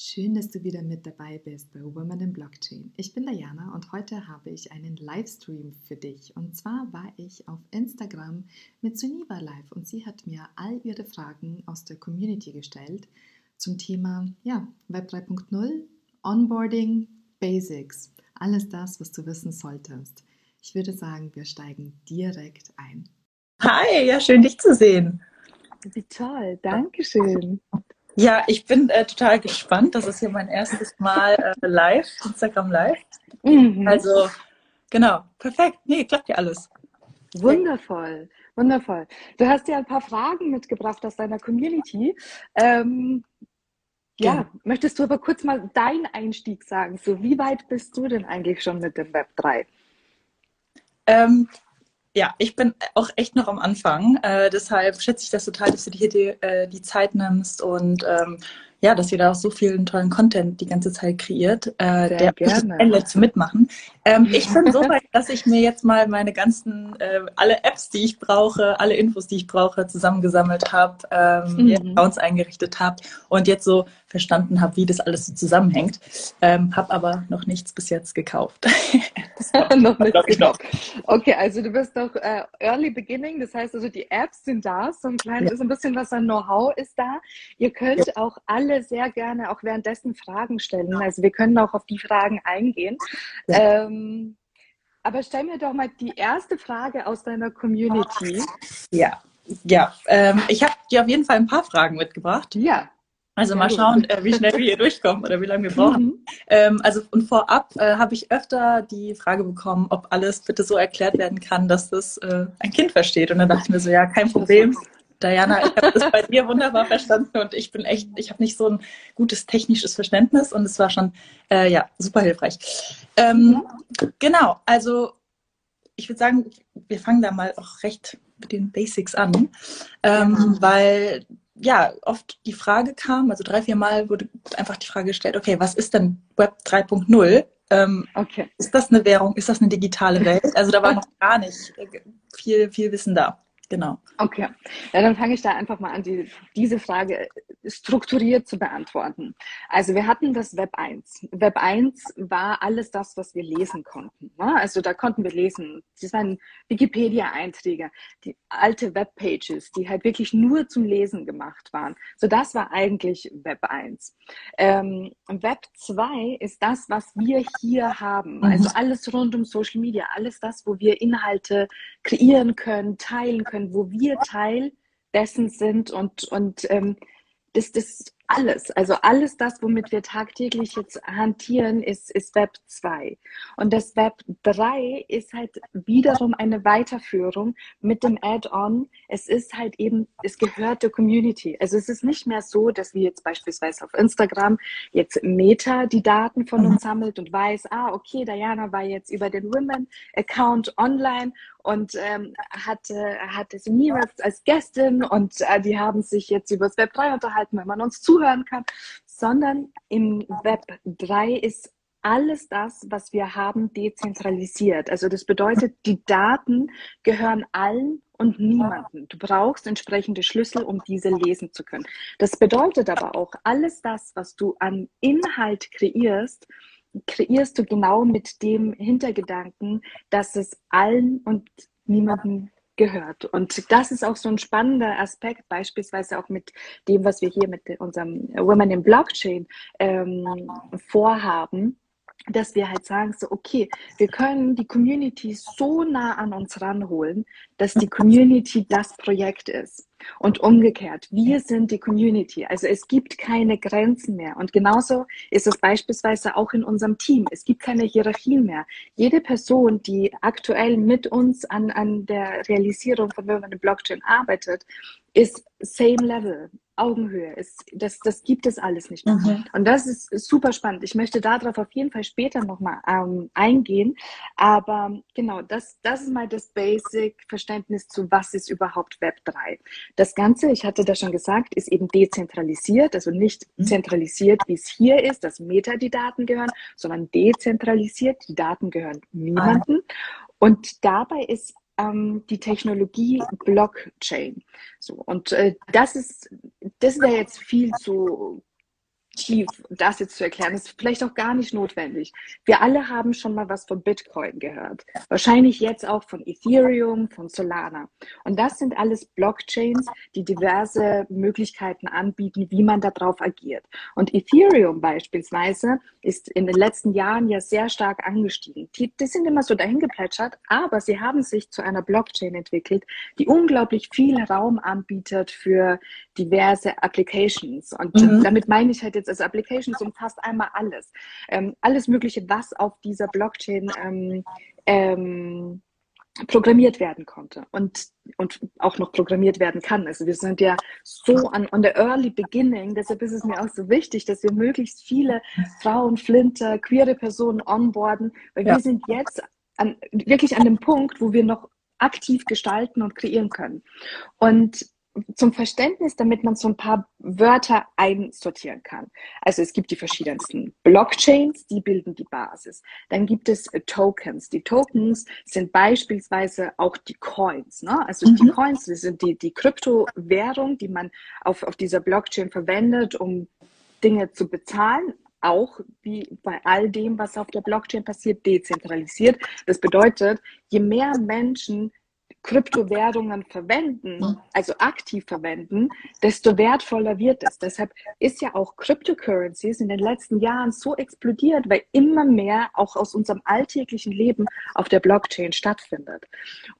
Schön, dass du wieder mit dabei bist bei Women in Blockchain. Ich bin Diana und heute habe ich einen Livestream für dich. Und zwar war ich auf Instagram mit Suniva live und sie hat mir all ihre Fragen aus der Community gestellt zum Thema ja, Web 3.0, Onboarding, Basics, alles das, was du wissen solltest. Ich würde sagen, wir steigen direkt ein. Hi, ja, schön dich zu sehen. Wie toll, danke schön. Ja, ich bin äh, total gespannt. Das ist hier mein erstes Mal äh, live, Instagram live. Mhm. Also, genau, perfekt. Nee, klappt ja alles. Wundervoll, wundervoll. Du hast ja ein paar Fragen mitgebracht aus deiner Community. Ähm, ja, ja, möchtest du aber kurz mal deinen Einstieg sagen? So, wie weit bist du denn eigentlich schon mit dem Web 3? Ähm, ja, ich bin auch echt noch am Anfang. Äh, deshalb schätze ich das total, dass du dir hier die, äh, die Zeit nimmst und ähm, ja, dass ihr da auch so vielen tollen Content die ganze Zeit kreiert, äh, der gerne. zu mitmachen. Ähm, ich bin so weit, dass ich mir jetzt mal meine ganzen, äh, alle Apps, die ich brauche, alle Infos, die ich brauche, zusammengesammelt habe, ähm, mhm. Accounts eingerichtet habe und jetzt so verstanden habe, wie das alles so zusammenhängt. Ähm, habe aber noch nichts bis jetzt gekauft. noch nichts gekauft. Okay, also du bist doch äh, Early Beginning, das heißt also die Apps sind da, so ein kleines, ja. so ein bisschen was an Know-how ist da. Ihr könnt ja. auch alle sehr gerne auch währenddessen Fragen stellen. Also wir können auch auf die Fragen eingehen. Ja. Ähm, aber stell mir doch mal die erste Frage aus deiner Community. Ja, ja. Ähm, ich habe dir auf jeden Fall ein paar Fragen mitgebracht. Ja. Also mal schauen, äh, wie schnell wir hier durchkommen oder wie lange wir brauchen. Mhm. Ähm, also und vorab äh, habe ich öfter die Frage bekommen, ob alles bitte so erklärt werden kann, dass das äh, ein Kind versteht. Und dann dachte ich mir so, ja, kein Problem. Diana, ich habe das bei dir wunderbar verstanden und ich bin echt, ich habe nicht so ein gutes technisches Verständnis und es war schon äh, ja super hilfreich. Ähm, genau, also ich würde sagen, wir fangen da mal auch recht mit den Basics an, ähm, weil ja oft die Frage kam, also drei, vier Mal wurde einfach die Frage gestellt, okay, was ist denn Web 3.0? Ähm, okay. Ist das eine Währung? Ist das eine digitale Welt? Also da war noch gar nicht viel, viel Wissen da. Genau. Okay, ja, dann fange ich da einfach mal an, die, diese Frage strukturiert zu beantworten. Also wir hatten das Web 1. Web 1 war alles das, was wir lesen konnten. Ne? Also da konnten wir lesen. Das waren Wikipedia-Einträge, die alte Webpages, die halt wirklich nur zum Lesen gemacht waren. So das war eigentlich Web 1. Ähm, Web 2 ist das, was wir hier haben. Also alles rund um Social Media, alles das, wo wir Inhalte kreieren können, teilen können können, wo wir Teil dessen sind und, und ähm, das, das alles, also alles das, womit wir tagtäglich jetzt hantieren, ist, ist Web 2. Und das Web 3 ist halt wiederum eine Weiterführung mit dem Add-on. Es ist halt eben, es gehört der Community. Also es ist nicht mehr so, dass wir jetzt beispielsweise auf Instagram jetzt Meta die Daten von uns mhm. sammelt und weiß, ah, okay, Diana war jetzt über den Women-Account online und ähm, hatte, hatte Semira als Gästin und äh, die haben sich jetzt über das Web 3 unterhalten, wenn man uns zuhören kann, sondern im Web 3 ist alles das, was wir haben, dezentralisiert. Also das bedeutet, die Daten gehören allen und niemanden. Du brauchst entsprechende Schlüssel, um diese lesen zu können. Das bedeutet aber auch, alles das, was du an Inhalt kreierst, kreierst du genau mit dem Hintergedanken, dass es allen und niemandem gehört. Und das ist auch so ein spannender Aspekt, beispielsweise auch mit dem, was wir hier mit unserem Women in Blockchain ähm, vorhaben dass wir halt sagen, so, okay, wir können die Community so nah an uns ranholen, dass die Community das Projekt ist. Und umgekehrt, wir sind die Community. Also es gibt keine Grenzen mehr. Und genauso ist es beispielsweise auch in unserem Team. Es gibt keine Hierarchien mehr. Jede Person, die aktuell mit uns an, an der Realisierung von Women Blockchain arbeitet, ist same level. Augenhöhe ist. Das, das gibt es alles nicht mehr. Mhm. Und das ist super spannend. Ich möchte darauf auf jeden Fall später nochmal ähm, eingehen. Aber genau, das, das ist mal das Basic-Verständnis zu, was ist überhaupt Web 3. Das Ganze, ich hatte das schon gesagt, ist eben dezentralisiert, also nicht mhm. zentralisiert, wie es hier ist, dass Meta die Daten gehören, sondern dezentralisiert, die Daten gehören niemandem. Und dabei ist ähm, die Technologie Blockchain. So, und äh, das ist, das wäre jetzt viel zu tief das jetzt zu erklären, ist vielleicht auch gar nicht notwendig. Wir alle haben schon mal was von Bitcoin gehört. Wahrscheinlich jetzt auch von Ethereum, von Solana. Und das sind alles Blockchains, die diverse Möglichkeiten anbieten, wie man darauf agiert. Und Ethereum beispielsweise ist in den letzten Jahren ja sehr stark angestiegen. Die, die sind immer so dahin geplätschert, aber sie haben sich zu einer Blockchain entwickelt, die unglaublich viel Raum anbietet für diverse Applications. Und mhm. damit meine ich halt jetzt, also Applications umfasst einmal alles. Ähm, alles Mögliche, was auf dieser Blockchain ähm, ähm, programmiert werden konnte und, und auch noch programmiert werden kann. Also wir sind ja so an on the early beginning, deshalb ist es mir auch so wichtig, dass wir möglichst viele Frauen, Flinter, queere Personen onboarden, weil ja. wir sind jetzt an, wirklich an dem Punkt, wo wir noch aktiv gestalten und kreieren können. Und zum Verständnis, damit man so ein paar Wörter einsortieren kann. Also es gibt die verschiedensten Blockchains, die bilden die Basis. Dann gibt es Tokens. Die Tokens sind beispielsweise auch die Coins. Ne? Also mhm. die Coins das sind die, die Kryptowährung, die man auf, auf dieser Blockchain verwendet, um Dinge zu bezahlen, auch wie bei all dem, was auf der Blockchain passiert, dezentralisiert. Das bedeutet, je mehr Menschen Kryptowährungen verwenden, also aktiv verwenden, desto wertvoller wird es. Deshalb ist ja auch Cryptocurrencies in den letzten Jahren so explodiert, weil immer mehr auch aus unserem alltäglichen Leben auf der Blockchain stattfindet.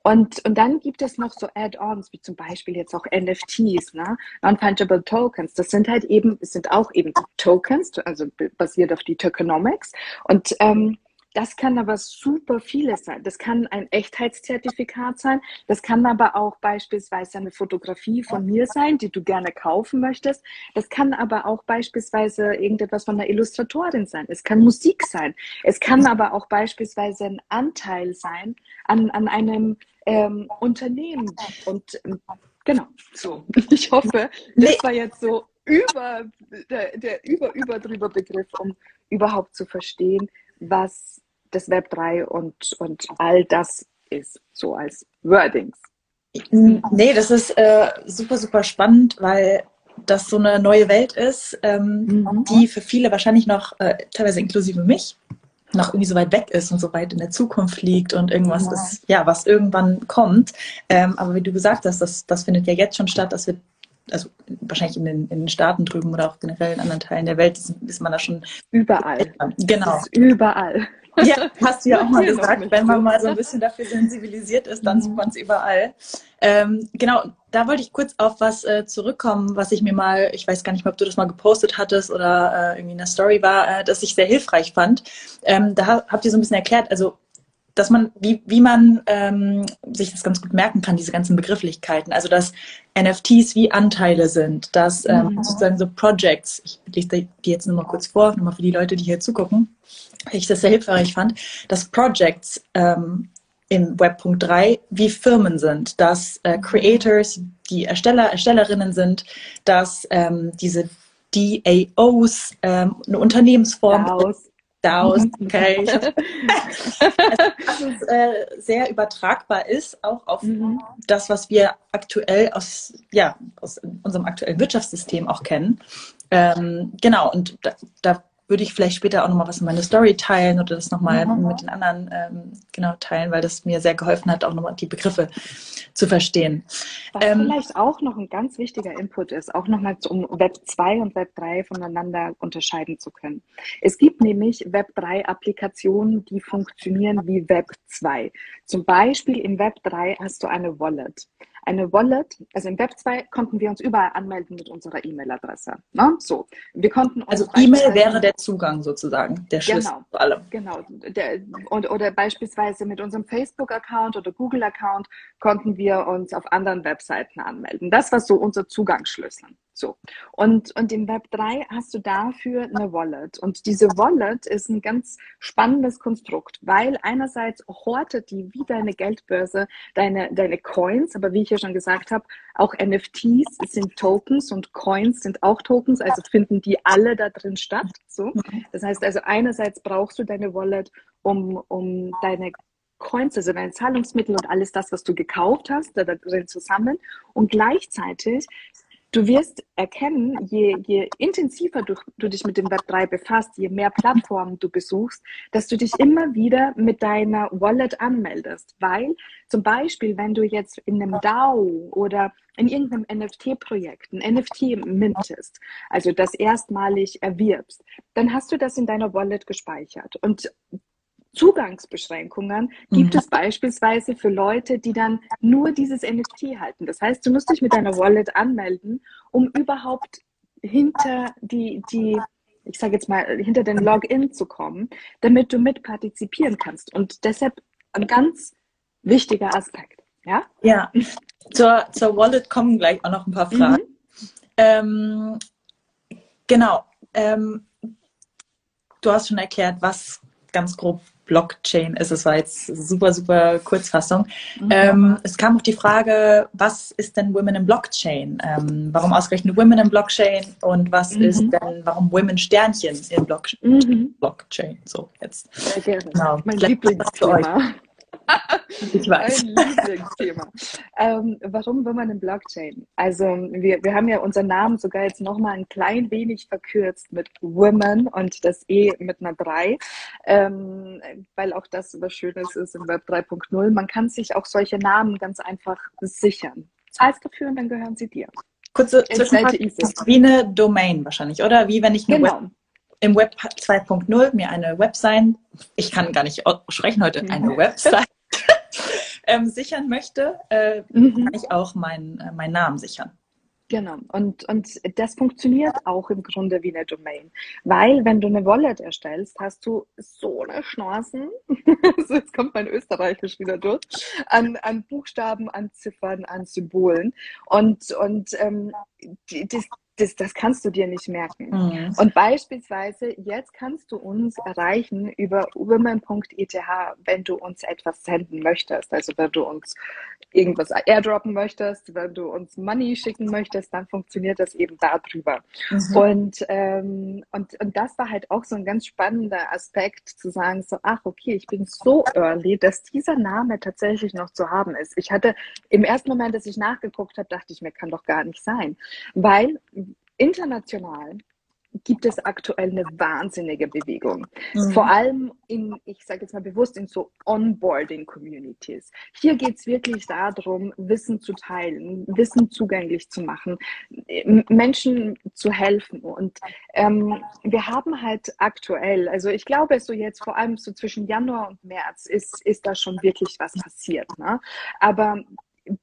Und, und dann gibt es noch so Add-ons, wie zum Beispiel jetzt auch NFTs, ne? Non-Fungible Tokens. Das sind halt eben, sind auch eben Tokens, also basiert auf die Tokenomics. Und ähm, das kann aber super vieles sein. Das kann ein Echtheitszertifikat sein. Das kann aber auch beispielsweise eine Fotografie von mir sein, die du gerne kaufen möchtest. Das kann aber auch beispielsweise irgendetwas von einer Illustratorin sein. Es kann Musik sein. Es kann aber auch beispielsweise ein Anteil sein an, an einem ähm, Unternehmen. Und ähm, genau, so. Ich hoffe, das war jetzt so über der, der über, über drüber Begriff, um überhaupt zu verstehen, was das Web 3 und, und all das ist, so als Wordings. Nee, das ist äh, super, super spannend, weil das so eine neue Welt ist, ähm, mhm. die für viele wahrscheinlich noch, äh, teilweise inklusive mich, noch irgendwie so weit weg ist und so weit in der Zukunft liegt und irgendwas ja. ist, ja, was irgendwann kommt. Ähm, aber wie du gesagt hast, das, das findet ja jetzt schon statt, das wird also wahrscheinlich in den, in den Staaten drüben oder auch generell in anderen Teilen der Welt ist, ist man da schon überall. Genau. Überall. Ja, hast du ja auch mal gesagt, wenn man mal so ein bisschen dafür sensibilisiert ist, dann sieht man es überall. Ähm, genau, da wollte ich kurz auf was äh, zurückkommen, was ich mir mal, ich weiß gar nicht mehr, ob du das mal gepostet hattest oder äh, irgendwie in der Story war, äh, das ich sehr hilfreich fand. Ähm, da habt ihr so ein bisschen erklärt, also dass man, wie, wie man ähm, sich das ganz gut merken kann, diese ganzen Begrifflichkeiten. Also dass NFTs wie Anteile sind, dass ähm, mhm. sozusagen so Projects, ich lese die jetzt nur mal kurz vor, nochmal für die Leute, die hier zugucken, ich das sehr hilfreich fand, dass Projects ähm, im Web.3 3 wie Firmen sind, dass äh, Creators die Ersteller, Erstellerinnen sind, dass ähm, diese DAOs ähm, eine Unternehmensform DAOs. DAOs, okay. dass es äh, sehr übertragbar ist, auch auf mhm. das, was wir aktuell aus, ja, aus unserem aktuellen Wirtschaftssystem auch kennen. Ähm, genau, und da, da würde ich vielleicht später auch nochmal was in meine Story teilen oder das nochmal mhm. mit den anderen ähm, genau teilen, weil das mir sehr geholfen hat, auch nochmal die Begriffe zu verstehen. Was ähm, vielleicht auch noch ein ganz wichtiger Input ist, auch nochmal um Web 2 und Web 3 voneinander unterscheiden zu können. Es gibt nämlich Web 3 Applikationen, die funktionieren wie Web 2. Zum Beispiel im Web 3 hast du eine Wallet eine Wallet, also im Web 2 konnten wir uns überall anmelden mit unserer E-Mail-Adresse. Ne? So, wir konnten also E-Mail wäre der Zugang sozusagen, der Schlüssel genau, zu allem. Genau, der, und, oder beispielsweise mit unserem Facebook-Account oder Google-Account konnten wir uns auf anderen Webseiten anmelden. Das war so unser Zugangsschlüssel. So. Und, und im Web 3 hast du dafür eine Wallet. Und diese Wallet ist ein ganz spannendes Konstrukt, weil einerseits hortet die wie deine Geldbörse deine, deine Coins, aber wie ich ja schon gesagt habe, auch NFTs sind Tokens und Coins sind auch Tokens, also finden die alle da drin statt. So. Das heißt also, einerseits brauchst du deine Wallet, um, um deine Coins, also deine Zahlungsmittel und alles das, was du gekauft hast, da drin zu sammeln. Und gleichzeitig du wirst erkennen, je, je intensiver du, du dich mit dem Web 3 befasst, je mehr Plattformen du besuchst, dass du dich immer wieder mit deiner Wallet anmeldest. Weil zum Beispiel, wenn du jetzt in einem DAO oder in irgendeinem NFT-Projekt ein NFT mintest, also das erstmalig erwirbst, dann hast du das in deiner Wallet gespeichert. Und Zugangsbeschränkungen gibt mhm. es beispielsweise für Leute, die dann nur dieses NFT halten. Das heißt, du musst dich mit deiner Wallet anmelden, um überhaupt hinter die, die ich sage jetzt mal, hinter den Login zu kommen, damit du mit partizipieren kannst. Und deshalb ein ganz wichtiger Aspekt. Ja, ja. Zur, zur Wallet kommen gleich auch noch ein paar Fragen. Mhm. Ähm, genau. Ähm, du hast schon erklärt, was ganz grob Blockchain ist. Es war jetzt super, super Kurzfassung. Mhm. Ähm, es kam auch die Frage, was ist denn Women in Blockchain? Ähm, warum ausgerechnet Women in Blockchain und was mhm. ist denn, warum Women Sternchen in Block mhm. Blockchain? So, jetzt. Sehr gerne. Genau. Mein Lieblingsthema. Ich weiß. Lieblingsthema. Ähm, warum will man in Blockchain? Also wir, wir haben ja unseren Namen sogar jetzt nochmal ein klein wenig verkürzt mit Women und das E mit einer 3, ähm, weil auch das was Schönes ist im Web 3.0. Man kann sich auch solche Namen ganz einfach sichern. Zahlst dafür und dann gehören sie dir. Kurze Zwischenfrage, wie eine Domain wahrscheinlich, oder? Wie wenn ich eine genau. Web im Web 2.0 mir eine Website, ich kann gar nicht sprechen heute, eine Website ähm, sichern möchte, äh, mhm. kann ich auch meinen äh, meinen Namen sichern. Genau. Und, und das funktioniert auch im Grunde wie eine Domain. Weil, wenn du eine Wallet erstellst, hast du so eine Chancen, also jetzt kommt mein Österreichisch wieder durch, an, an Buchstaben, an Ziffern, an Symbolen. Und, und ähm, die, das, das, das kannst du dir nicht merken. Mhm. Und beispielsweise, jetzt kannst du uns erreichen über women.eth, wenn du uns etwas senden möchtest. Also wenn du uns irgendwas airdroppen möchtest, wenn du uns Money schicken möchtest, dann funktioniert das eben darüber. Mhm. Und, ähm, und, und das war halt auch so ein ganz spannender Aspekt, zu sagen, so, ach, okay, ich bin so early, dass dieser Name tatsächlich noch zu haben ist. Ich hatte im ersten Moment, dass ich nachgeguckt habe, dachte ich mir, kann doch gar nicht sein. Weil international gibt es aktuell eine wahnsinnige Bewegung. Mhm. Vor allem in, ich sage jetzt mal bewusst, in so Onboarding-Communities. Hier geht es wirklich darum, Wissen zu teilen, Wissen zugänglich zu machen, Menschen zu helfen. Und ähm, wir haben halt aktuell, also ich glaube, so jetzt vor allem so zwischen Januar und März ist, ist da schon wirklich was passiert. Ne? Aber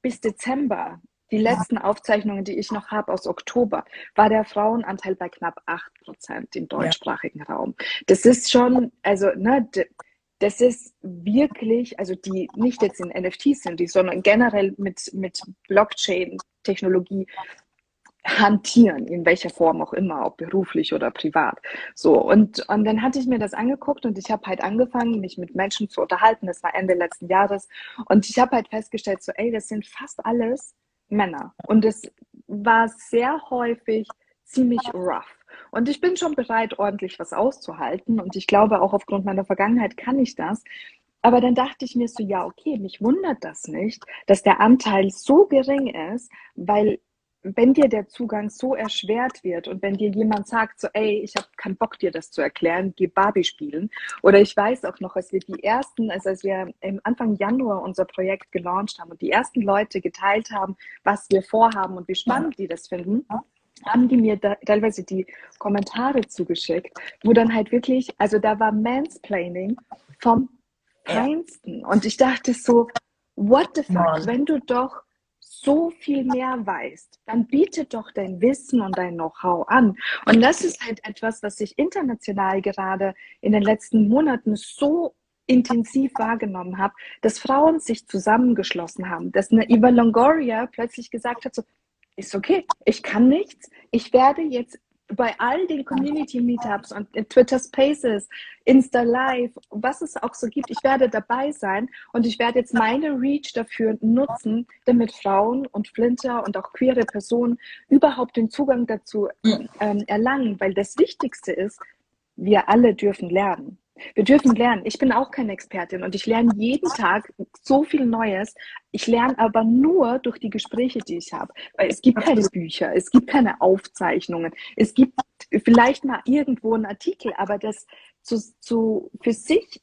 bis Dezember die letzten Aufzeichnungen, die ich noch habe aus Oktober, war der Frauenanteil bei knapp 8 Prozent im deutschsprachigen ja. Raum. Das ist schon, also, ne, das ist wirklich, also die nicht jetzt in NFTs sind, die, sondern generell mit, mit Blockchain-Technologie hantieren, in welcher Form auch immer, ob beruflich oder privat. So, und, und dann hatte ich mir das angeguckt und ich habe halt angefangen, mich mit Menschen zu unterhalten. Das war Ende letzten Jahres. Und ich habe halt festgestellt, so, ey, das sind fast alles Männer. Und es war sehr häufig ziemlich rough. Und ich bin schon bereit, ordentlich was auszuhalten. Und ich glaube, auch aufgrund meiner Vergangenheit kann ich das. Aber dann dachte ich mir so, ja, okay, mich wundert das nicht, dass der Anteil so gering ist, weil wenn dir der Zugang so erschwert wird und wenn dir jemand sagt, so, ey, ich habe keinen Bock, dir das zu erklären, geh Barbie spielen. Oder ich weiß auch noch, als wir die ersten, also als wir im Anfang Januar unser Projekt gelauncht haben und die ersten Leute geteilt haben, was wir vorhaben und wie spannend die das finden, haben die mir teilweise die Kommentare zugeschickt, wo dann halt wirklich, also da war Mansplaining vom Feinsten. Und ich dachte so, what the fuck, wenn du doch so viel mehr weißt, dann bietet doch dein Wissen und dein Know-how an. Und das ist halt etwas, was ich international gerade in den letzten Monaten so intensiv wahrgenommen habe, dass Frauen sich zusammengeschlossen haben, dass eine Eva Longoria plötzlich gesagt hat, so, ist okay, ich kann nichts, ich werde jetzt bei all den Community Meetups und Twitter Spaces, Insta Live, was es auch so gibt, ich werde dabei sein und ich werde jetzt meine Reach dafür nutzen, damit Frauen und Flinter und auch queere Personen überhaupt den Zugang dazu ähm, erlangen, weil das Wichtigste ist, wir alle dürfen lernen. Wir dürfen lernen. Ich bin auch keine Expertin und ich lerne jeden Tag so viel Neues. Ich lerne aber nur durch die Gespräche, die ich habe. Weil es gibt keine Bücher, es gibt keine Aufzeichnungen, es gibt vielleicht mal irgendwo einen Artikel, aber das zu, zu, für sich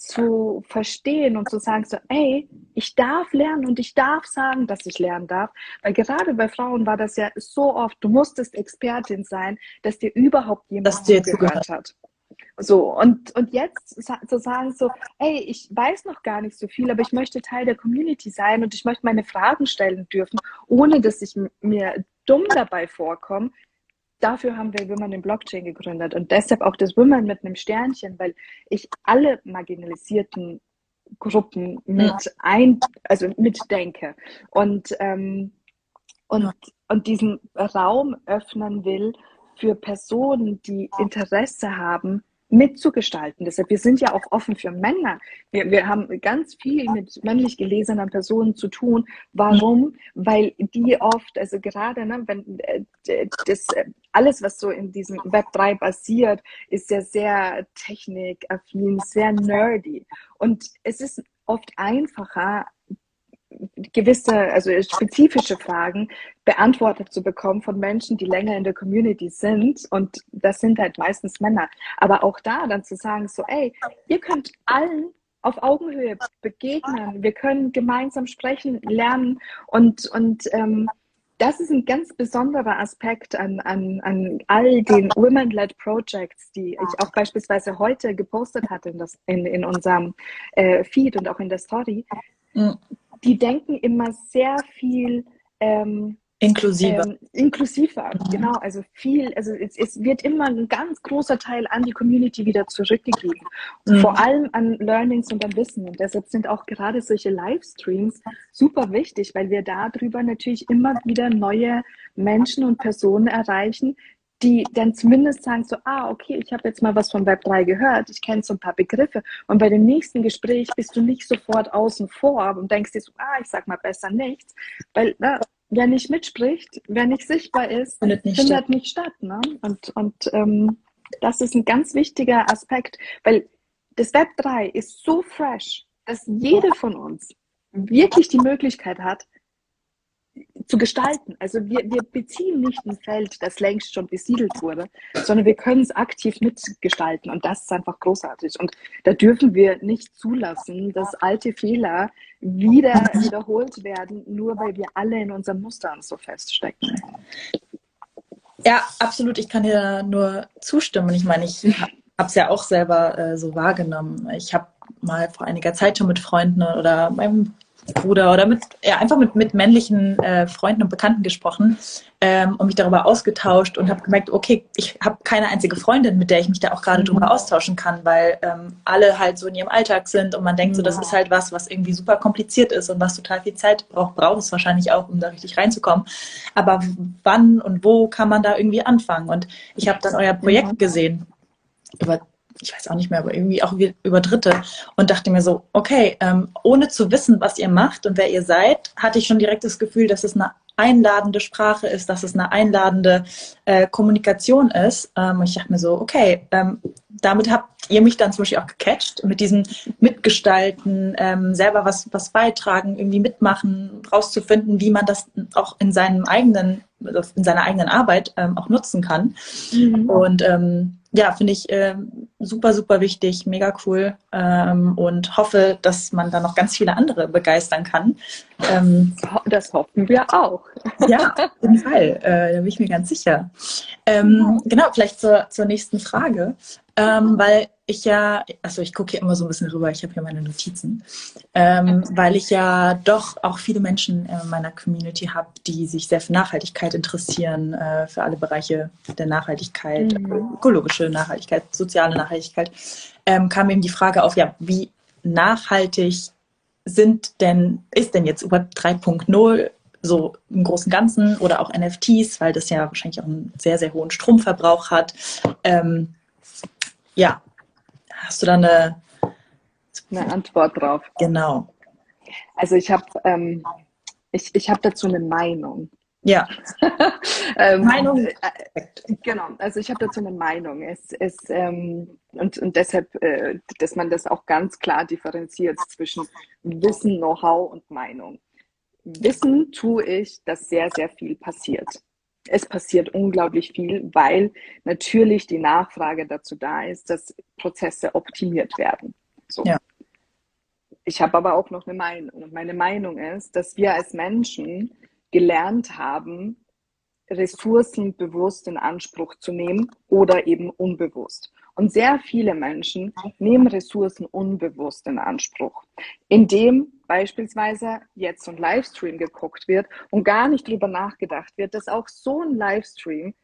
zu verstehen und zu sagen, so, ey, ich darf lernen und ich darf sagen, dass ich lernen darf. Weil gerade bei Frauen war das ja so oft, du musstest Expertin sein, dass dir überhaupt jemand zugehört hat. So, und, und jetzt zu sagen so, ey, ich weiß noch gar nicht so viel, aber ich möchte Teil der Community sein und ich möchte meine Fragen stellen dürfen, ohne dass ich mir dumm dabei vorkomme. Dafür haben wir Women in Blockchain gegründet und deshalb auch das Women mit einem Sternchen, weil ich alle marginalisierten Gruppen mit ja. ein, also mitdenke und, ähm, und, und diesen Raum öffnen will für Personen, die Interesse haben, mitzugestalten. Deshalb, wir sind ja auch offen für Männer. Wir, wir haben ganz viel mit männlich gelesenen Personen zu tun. Warum? Weil die oft, also gerade, ne, wenn äh, das äh, alles, was so in diesem Web 3 basiert, ist ja sehr technikaffin, sehr nerdy. Und es ist oft einfacher, gewisse, also spezifische Fragen beantwortet zu bekommen von Menschen, die länger in der Community sind. Und das sind halt meistens Männer. Aber auch da dann zu sagen, so, ey, ihr könnt allen auf Augenhöhe begegnen. Wir können gemeinsam sprechen, lernen und, und ähm, das ist ein ganz besonderer Aspekt an, an, an all den Women-led Projects, die ich auch beispielsweise heute gepostet hatte in, das, in, in unserem äh, Feed und auch in der Story. Die denken immer sehr viel ähm, inklusiver. Ähm, inklusiver, mhm. genau. Also viel, also es, es, wird immer ein ganz großer Teil an die Community wieder zurückgegeben. Mhm. Vor allem an Learnings und an Wissen. Und deshalb sind auch gerade solche Livestreams super wichtig, weil wir darüber natürlich immer wieder neue Menschen und Personen erreichen, die dann zumindest sagen so, ah, okay, ich habe jetzt mal was von Web3 gehört, ich kenne so ein paar Begriffe und bei dem nächsten Gespräch bist du nicht sofort außen vor und denkst dir so, ah, ich sag mal besser nichts, weil na, ne, wer nicht mitspricht, wer nicht sichtbar ist, findet nicht findet statt. Nicht statt ne? Und, und ähm, das ist ein ganz wichtiger Aspekt, weil das Web3 ist so fresh, dass jede von uns wirklich die Möglichkeit hat, zu gestalten. Also wir, wir beziehen nicht ein Feld, das längst schon besiedelt wurde, sondern wir können es aktiv mitgestalten und das ist einfach großartig. Und da dürfen wir nicht zulassen, dass alte Fehler wieder wiederholt werden, nur weil wir alle in unseren Mustern so feststecken. Ja, absolut. Ich kann dir nur zustimmen. Ich meine, ich habe es ja auch selber äh, so wahrgenommen. Ich habe mal vor einiger Zeit schon mit Freunden oder meinem Bruder oder mit, ja, einfach mit, mit männlichen äh, Freunden und Bekannten gesprochen ähm, und mich darüber ausgetauscht und habe gemerkt, okay, ich habe keine einzige Freundin, mit der ich mich da auch gerade mhm. drüber austauschen kann, weil ähm, alle halt so in ihrem Alltag sind und man denkt so, das ist halt was, was irgendwie super kompliziert ist und was total viel Zeit braucht, braucht es wahrscheinlich auch, um da richtig reinzukommen. Aber wann und wo kann man da irgendwie anfangen? Und ich habe dann euer Projekt gesehen über ich weiß auch nicht mehr, aber irgendwie auch über Dritte und dachte mir so, okay, ähm, ohne zu wissen, was ihr macht und wer ihr seid, hatte ich schon direkt das Gefühl, dass es eine einladende Sprache ist, dass es eine einladende äh, Kommunikation ist. Ähm, und ich dachte mir so, okay, ähm, damit habt ihr mich dann zum Beispiel auch gecatcht mit diesem Mitgestalten, ähm, selber was, was beitragen, irgendwie mitmachen, rauszufinden, wie man das auch in seinem eigenen, in seiner eigenen Arbeit ähm, auch nutzen kann. Mhm. Und ähm, ja, finde ich äh, super, super wichtig, mega cool ähm, und hoffe, dass man da noch ganz viele andere begeistern kann. Ähm, das hoffen wir auch. Ja, auf jeden Fall, äh, da bin ich mir ganz sicher. Ähm, genau, vielleicht zur, zur nächsten Frage, ähm, weil ich ja, also ich gucke hier immer so ein bisschen rüber, ich habe hier meine Notizen, ähm, weil ich ja doch auch viele Menschen in meiner Community habe, die sich sehr für Nachhaltigkeit interessieren, äh, für alle Bereiche der Nachhaltigkeit, mhm. ökologische Nachhaltigkeit, soziale Nachhaltigkeit, ähm, kam eben die Frage auf, ja, wie nachhaltig sind denn, ist denn jetzt über 3.0 so im Großen und Ganzen oder auch NFTs, weil das ja wahrscheinlich auch einen sehr, sehr hohen Stromverbrauch hat. Ähm, ja, Hast du da eine, eine Antwort drauf? Genau. Also ich habe ähm, ich, ich hab dazu eine Meinung. Ja. ähm, Meinung. Äh, genau, also ich habe dazu eine Meinung. Es, es, ähm, und, und deshalb, äh, dass man das auch ganz klar differenziert zwischen Wissen, Know-how und Meinung. Wissen tue ich, dass sehr, sehr viel passiert. Es passiert unglaublich viel, weil natürlich die Nachfrage dazu da ist, dass Prozesse optimiert werden. So. Ja. Ich habe aber auch noch eine Meinung. Und meine Meinung ist, dass wir als Menschen gelernt haben, Ressourcen bewusst in Anspruch zu nehmen oder eben unbewusst. Und sehr viele Menschen nehmen Ressourcen unbewusst in Anspruch, indem beispielsweise jetzt so ein Livestream geguckt wird und gar nicht darüber nachgedacht wird, dass auch so ein Livestream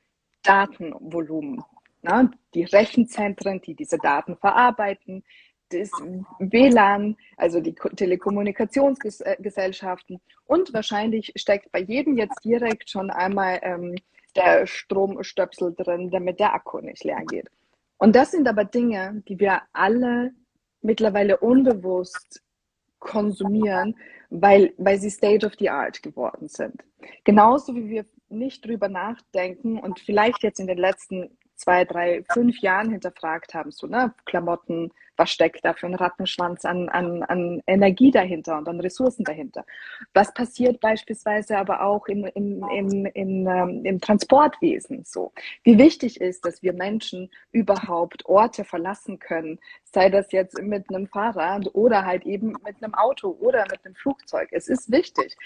Datenvolumen, ne, die Rechenzentren, die diese Daten verarbeiten, das WLAN, also die Telekommunikationsgesellschaften und wahrscheinlich steckt bei jedem jetzt direkt schon einmal ähm, der Stromstöpsel drin, damit der Akku nicht leer geht. Und das sind aber Dinge, die wir alle mittlerweile unbewusst konsumieren, weil, weil sie State of the Art geworden sind. Genauso wie wir nicht drüber nachdenken und vielleicht jetzt in den letzten zwei, drei, fünf Jahren hinterfragt haben, so ne, Klamotten, was steckt da für ein Rattenschwanz an, an, an Energie dahinter und an Ressourcen dahinter. Was passiert beispielsweise aber auch im, im, im, im, ähm, im Transportwesen so? Wie wichtig ist, dass wir Menschen überhaupt Orte verlassen können, sei das jetzt mit einem Fahrrad oder halt eben mit einem Auto oder mit einem Flugzeug. Es ist wichtig.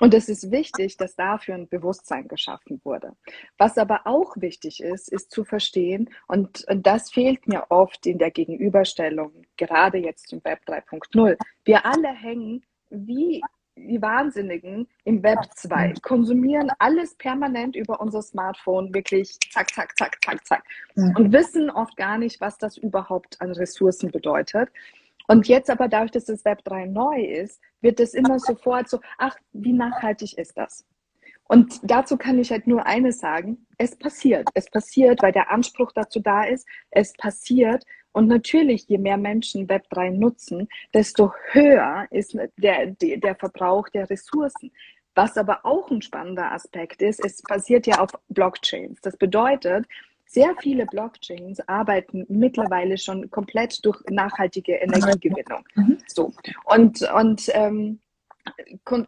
Und es ist wichtig, dass dafür ein Bewusstsein geschaffen wurde. Was aber auch wichtig ist, ist zu verstehen, und, und das fehlt mir oft in der Gegenüberstellung, Entwicklung, gerade jetzt im Web 3.0. Wir alle hängen wie die Wahnsinnigen im Web 2, konsumieren alles permanent über unser Smartphone, wirklich zack, zack, zack, zack, zack. Und wissen oft gar nicht, was das überhaupt an Ressourcen bedeutet. Und jetzt aber dadurch, dass das Web 3 neu ist, wird es immer sofort so, ach, wie nachhaltig ist das? Und dazu kann ich halt nur eines sagen, es passiert. Es passiert, weil der Anspruch dazu da ist. Es passiert, und natürlich, je mehr Menschen Web3 nutzen, desto höher ist der, der Verbrauch der Ressourcen. Was aber auch ein spannender Aspekt ist, es basiert ja auf Blockchains. Das bedeutet, sehr viele Blockchains arbeiten mittlerweile schon komplett durch nachhaltige Energiegewinnung. Mhm. So. Und, und ähm,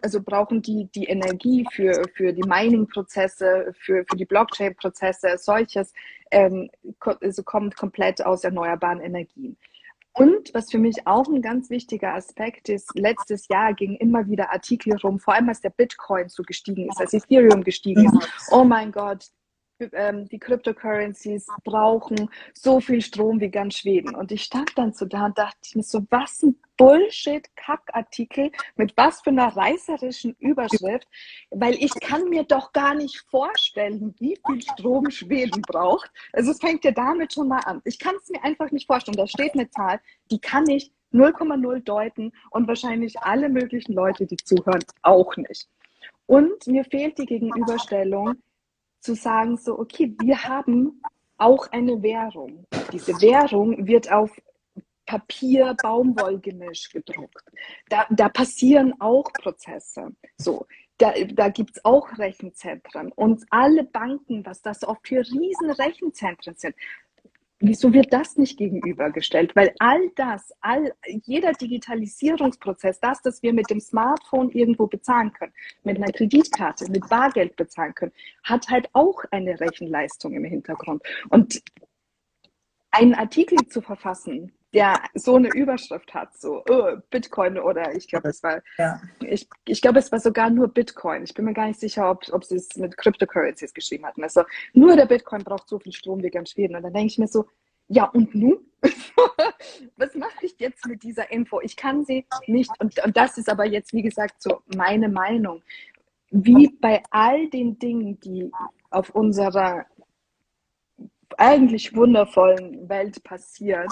also brauchen die die Energie für, für die Mining-Prozesse, für, für die Blockchain-Prozesse, solches, ähm, also kommt komplett aus erneuerbaren Energien. Und was für mich auch ein ganz wichtiger Aspekt ist, letztes Jahr gingen immer wieder Artikel rum, vor allem als der Bitcoin so gestiegen ist, als Ethereum gestiegen ist. Oh mein Gott, ähm, die Cryptocurrencies brauchen so viel Strom wie ganz Schweden. Und ich stand dann so da und dachte mir so, was ein Bullshit-Kackartikel mit was für einer reißerischen Überschrift, weil ich kann mir doch gar nicht vorstellen, wie viel Strom Schweden braucht. Also es fängt ja damit schon mal an. Ich kann es mir einfach nicht vorstellen. Da steht eine Zahl, die kann ich 0,0 deuten und wahrscheinlich alle möglichen Leute, die zuhören, auch nicht. Und mir fehlt die Gegenüberstellung, zu sagen, so, okay, wir haben auch eine Währung. Diese Währung wird auf Papier, Baumwollgemisch gedruckt. Da, da passieren auch Prozesse. So, da, da gibt es auch Rechenzentren. Und alle Banken, was das auch für riesen Rechenzentren sind, Wieso wird das nicht gegenübergestellt? Weil all das, all, jeder Digitalisierungsprozess, das, das wir mit dem Smartphone irgendwo bezahlen können, mit einer Kreditkarte, mit Bargeld bezahlen können, hat halt auch eine Rechenleistung im Hintergrund. Und einen Artikel zu verfassen, der so eine Überschrift hat, so oh, Bitcoin oder ich glaube, es war, ja. ich, ich glaube, es war sogar nur Bitcoin. Ich bin mir gar nicht sicher, ob, ob sie es mit Cryptocurrencies geschrieben hatten. Also nur der Bitcoin braucht so viel Strom wie ganz Schweden. Und dann denke ich mir so, ja und nun? Was mache ich jetzt mit dieser Info? Ich kann sie nicht, und, und das ist aber jetzt, wie gesagt, so meine Meinung. Wie bei all den Dingen, die auf unserer eigentlich wundervollen Welt passieren,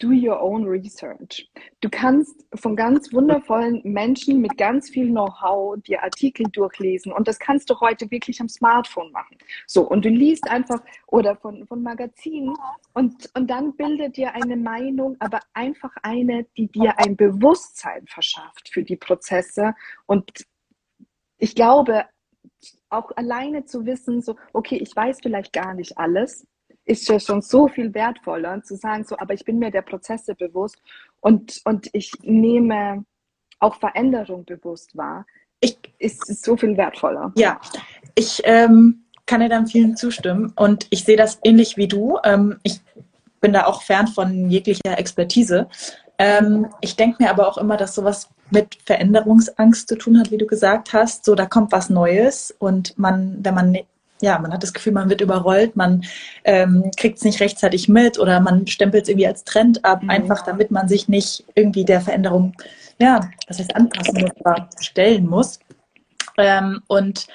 do your own research. Du kannst von ganz wundervollen Menschen mit ganz viel Know-how die Artikel durchlesen und das kannst du heute wirklich am Smartphone machen. So, und du liest einfach oder von, von Magazinen und, und dann bildet dir eine Meinung, aber einfach eine, die dir ein Bewusstsein verschafft für die Prozesse und ich glaube, auch alleine zu wissen, so, okay, ich weiß vielleicht gar nicht alles, ist ja schon so viel wertvoller, zu sagen, so, aber ich bin mir der Prozesse bewusst und, und ich nehme auch Veränderung bewusst wahr, ich, ist so viel wertvoller. Ja, ich ähm, kann dir dann vielen zustimmen und ich sehe das ähnlich wie du. Ähm, ich bin da auch fern von jeglicher Expertise. Ähm, ich denke mir aber auch immer, dass sowas mit Veränderungsangst zu tun hat, wie du gesagt hast. So, da kommt was Neues und man, wenn man ja, man hat das Gefühl, man wird überrollt, man ähm, kriegt es nicht rechtzeitig mit oder man stempelt es irgendwie als Trend ab, mhm. einfach damit man sich nicht irgendwie der Veränderung, ja, was heißt anpassen muss, aber stellen muss. Ähm, und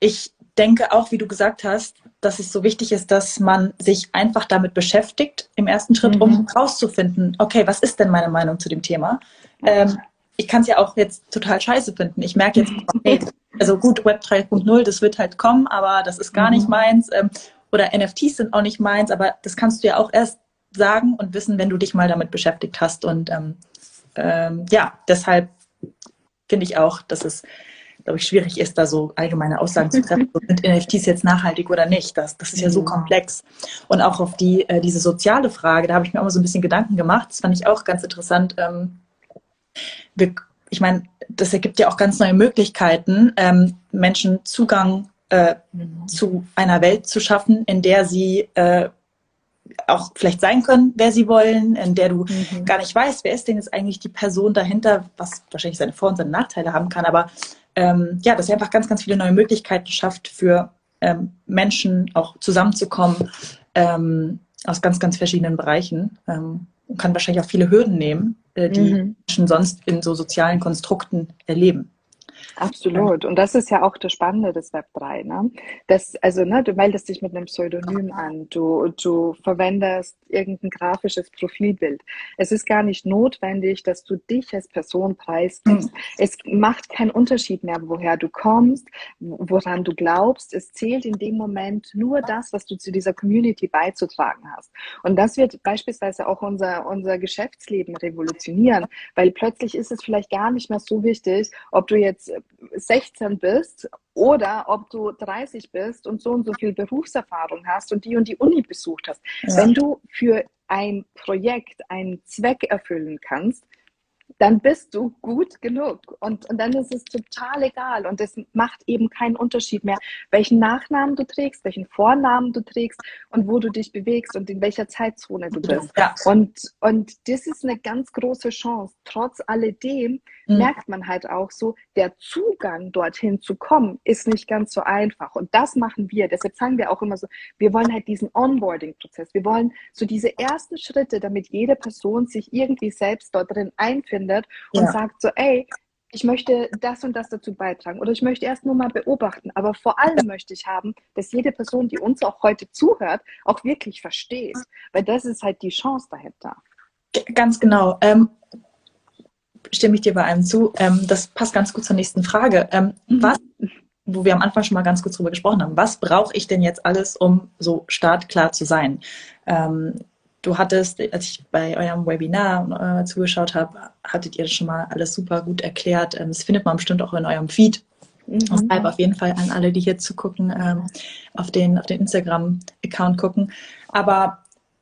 ich denke auch, wie du gesagt hast, dass es so wichtig ist, dass man sich einfach damit beschäftigt im ersten Schritt, mhm. um rauszufinden, okay, was ist denn meine Meinung zu dem Thema? Ähm, ich kann es ja auch jetzt total scheiße finden. Ich merke jetzt, hey, also gut, Web 3.0, das wird halt kommen, aber das ist gar mhm. nicht meins. Ähm, oder NFTs sind auch nicht meins, aber das kannst du ja auch erst sagen und wissen, wenn du dich mal damit beschäftigt hast. Und ähm, ähm, ja, deshalb finde ich auch, dass es, glaube ich, schwierig ist, da so allgemeine Aussagen zu treffen. Sind NFTs jetzt nachhaltig oder nicht? Das, das ist ja so komplex. Und auch auf die, äh, diese soziale Frage, da habe ich mir auch mal so ein bisschen Gedanken gemacht. Das fand ich auch ganz interessant. Ähm, wir, ich meine, das ergibt ja auch ganz neue Möglichkeiten, ähm, Menschen Zugang äh, zu einer Welt zu schaffen, in der sie äh, auch vielleicht sein können, wer sie wollen, in der du mhm. gar nicht weißt, wer ist denn jetzt eigentlich die Person dahinter, was wahrscheinlich seine Vor- und seine Nachteile haben kann, aber ähm, ja, dass er einfach ganz, ganz viele neue Möglichkeiten schafft für ähm, Menschen auch zusammenzukommen ähm, aus ganz, ganz verschiedenen Bereichen. Ähm, und kann wahrscheinlich auch viele Hürden nehmen, äh, die mhm. Menschen sonst in so sozialen Konstrukten erleben. Absolut. Und das ist ja auch das Spannende des Web 3. Ne? Das, also, ne, du meldest dich mit einem Pseudonym an, du, du verwendest irgendein grafisches Profilbild. Es ist gar nicht notwendig, dass du dich als Person preisgibst. Mhm. Es macht keinen Unterschied mehr, woher du kommst, woran du glaubst. Es zählt in dem Moment nur das, was du zu dieser Community beizutragen hast. Und das wird beispielsweise auch unser, unser Geschäftsleben revolutionieren, weil plötzlich ist es vielleicht gar nicht mehr so wichtig, ob du jetzt 16 bist oder ob du 30 bist und so und so viel Berufserfahrung hast und die und die Uni besucht hast. Ja. Wenn du für ein Projekt einen Zweck erfüllen kannst, dann bist du gut genug. Und, und dann ist es total egal. Und es macht eben keinen Unterschied mehr, welchen Nachnamen du trägst, welchen Vornamen du trägst und wo du dich bewegst und in welcher Zeitzone du bist. Ja. Und, und das ist eine ganz große Chance. Trotz alledem mhm. merkt man halt auch so, der Zugang dorthin zu kommen, ist nicht ganz so einfach. Und das machen wir. Deshalb sagen wir auch immer so, wir wollen halt diesen Onboarding-Prozess. Wir wollen so diese ersten Schritte, damit jede Person sich irgendwie selbst dort drin einfindet findet und ja. sagt so, ey, ich möchte das und das dazu beitragen oder ich möchte erst nur mal beobachten. Aber vor allem möchte ich haben, dass jede Person, die uns auch heute zuhört, auch wirklich versteht. Weil das ist halt die Chance dahinter. Ganz genau. Ähm, stimme ich dir bei einem zu. Ähm, das passt ganz gut zur nächsten Frage. Ähm, mhm. Was, wo wir am Anfang schon mal ganz kurz drüber gesprochen haben, was brauche ich denn jetzt alles, um so startklar zu sein? Ähm, du hattest, als ich bei eurem Webinar äh, zugeschaut habe, hattet ihr das schon mal alles super gut erklärt. Ähm, das findet man bestimmt auch in eurem Feed. Mhm. Deshalb auf jeden Fall an alle, die hier zugucken, ähm, auf den, auf den Instagram-Account gucken. Aber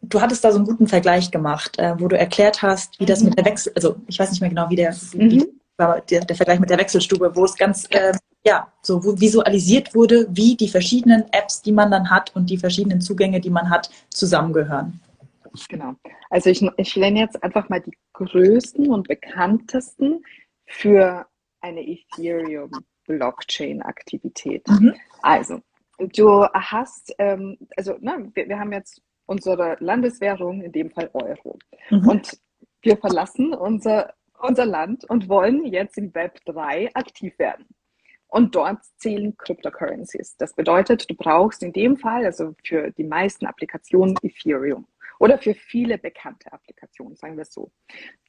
du hattest da so einen guten Vergleich gemacht, äh, wo du erklärt hast, wie das mhm. mit der Wechsel, also ich weiß nicht mehr genau, wie der, mhm. wie war der, der, Vergleich mit der Wechselstube, wo es ganz äh, ja so visualisiert wurde, wie die verschiedenen Apps, die man dann hat und die verschiedenen Zugänge, die man hat, zusammengehören. Genau. Also ich, ich nenne jetzt einfach mal die größten und bekanntesten für eine Ethereum-Blockchain-Aktivität. Mhm. Also, du hast, ähm, also ne, wir, wir, haben jetzt unsere Landeswährung, in dem Fall Euro. Mhm. Und wir verlassen unser, unser Land und wollen jetzt im Web 3 aktiv werden. Und dort zählen Cryptocurrencies. Das bedeutet, du brauchst in dem Fall, also für die meisten Applikationen, Ethereum oder für viele bekannte Applikationen, sagen wir es so,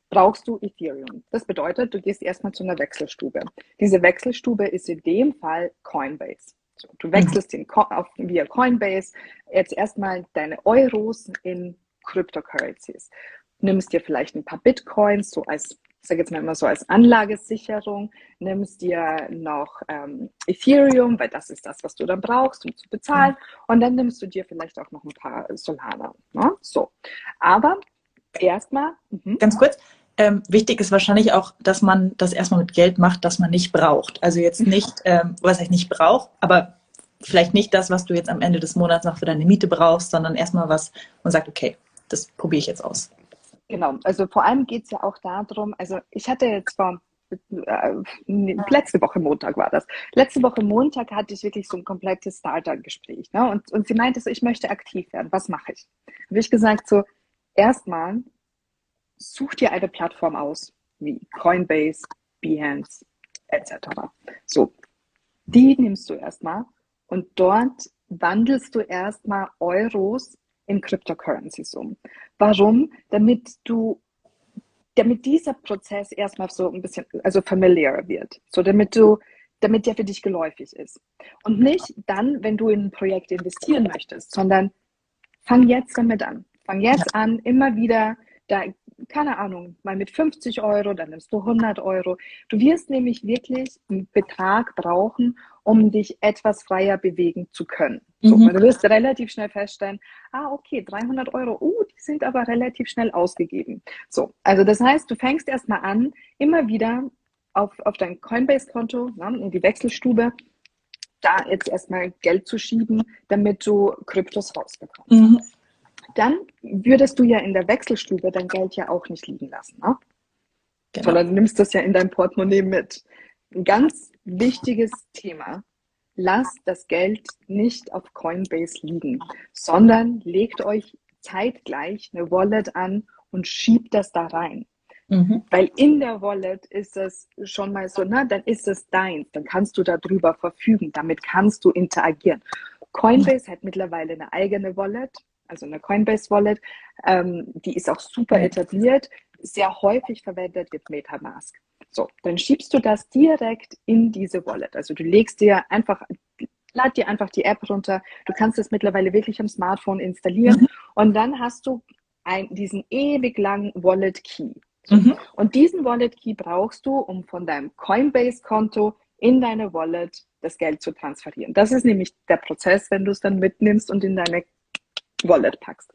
brauchst du Ethereum. Das bedeutet, du gehst erstmal zu einer Wechselstube. Diese Wechselstube ist in dem Fall Coinbase. So, du wechselst den Co auf, via Coinbase jetzt erstmal deine Euros in Cryptocurrencies. Nimmst dir vielleicht ein paar Bitcoins so als sage jetzt mal immer so als Anlagesicherung, nimmst dir noch ähm, Ethereum, weil das ist das, was du dann brauchst, um zu bezahlen. Mhm. Und dann nimmst du dir vielleicht auch noch ein paar Solana. Ne? So. Aber erstmal. Mhm. Ganz kurz. Ähm, wichtig ist wahrscheinlich auch, dass man das erstmal mit Geld macht, das man nicht braucht. Also jetzt mhm. nicht, ähm, was ich nicht brauche, aber vielleicht nicht das, was du jetzt am Ende des Monats noch für deine Miete brauchst, sondern erstmal was und sagt, okay, das probiere ich jetzt aus. Genau, also vor allem geht es ja auch darum, also ich hatte jetzt vor äh, letzte Woche Montag war das. Letzte Woche Montag hatte ich wirklich so ein komplettes Starter-Gespräch. Ne? Und, und sie meinte so, ich möchte aktiv werden. Was mache ich? Habe ich gesagt, so, erstmal such dir eine Plattform aus, wie Coinbase, Behance, etc. So, die nimmst du erstmal und dort wandelst du erstmal Euros in Cryptocurrencies um. Warum? Damit du, damit dieser Prozess erstmal so ein bisschen, also familiar wird. So, damit du, damit der für dich geläufig ist. Und nicht dann, wenn du in ein Projekt investieren möchtest, sondern fang jetzt damit an. Fang jetzt an, immer wieder da, keine Ahnung, mal mit 50 Euro, dann nimmst du 100 Euro. Du wirst nämlich wirklich einen Betrag brauchen, um dich etwas freier bewegen zu können. So, mhm. Du wirst relativ schnell feststellen, ah, okay, 300 Euro, uh, die sind aber relativ schnell ausgegeben. So, also das heißt, du fängst erstmal an, immer wieder auf, auf dein Coinbase-Konto, ne, in die Wechselstube, da jetzt erstmal Geld zu schieben, damit du Kryptos rausbekommst. Mhm dann würdest du ja in der Wechselstube dein Geld ja auch nicht liegen lassen. Ne? Genau. Sondern du nimmst das ja in dein Portemonnaie mit. Ein ganz wichtiges Thema. Lasst das Geld nicht auf Coinbase liegen, sondern legt euch zeitgleich eine Wallet an und schiebt das da rein. Mhm. Weil in der Wallet ist es schon mal so, na, dann ist es deins, dann kannst du darüber verfügen, damit kannst du interagieren. Coinbase hat mittlerweile eine eigene Wallet, also eine Coinbase Wallet. Ähm, die ist auch super etabliert. Sehr häufig verwendet wird MetaMask. So, dann schiebst du das direkt in diese Wallet. Also du legst dir einfach, lad dir einfach die App runter. Du kannst es mittlerweile wirklich am Smartphone installieren mhm. und dann hast du ein, diesen ewig langen Wallet Key. Mhm. Und diesen Wallet Key brauchst du, um von deinem Coinbase-Konto in deine Wallet das Geld zu transferieren. Das ist nämlich der Prozess, wenn du es dann mitnimmst und in deine Wallet packst.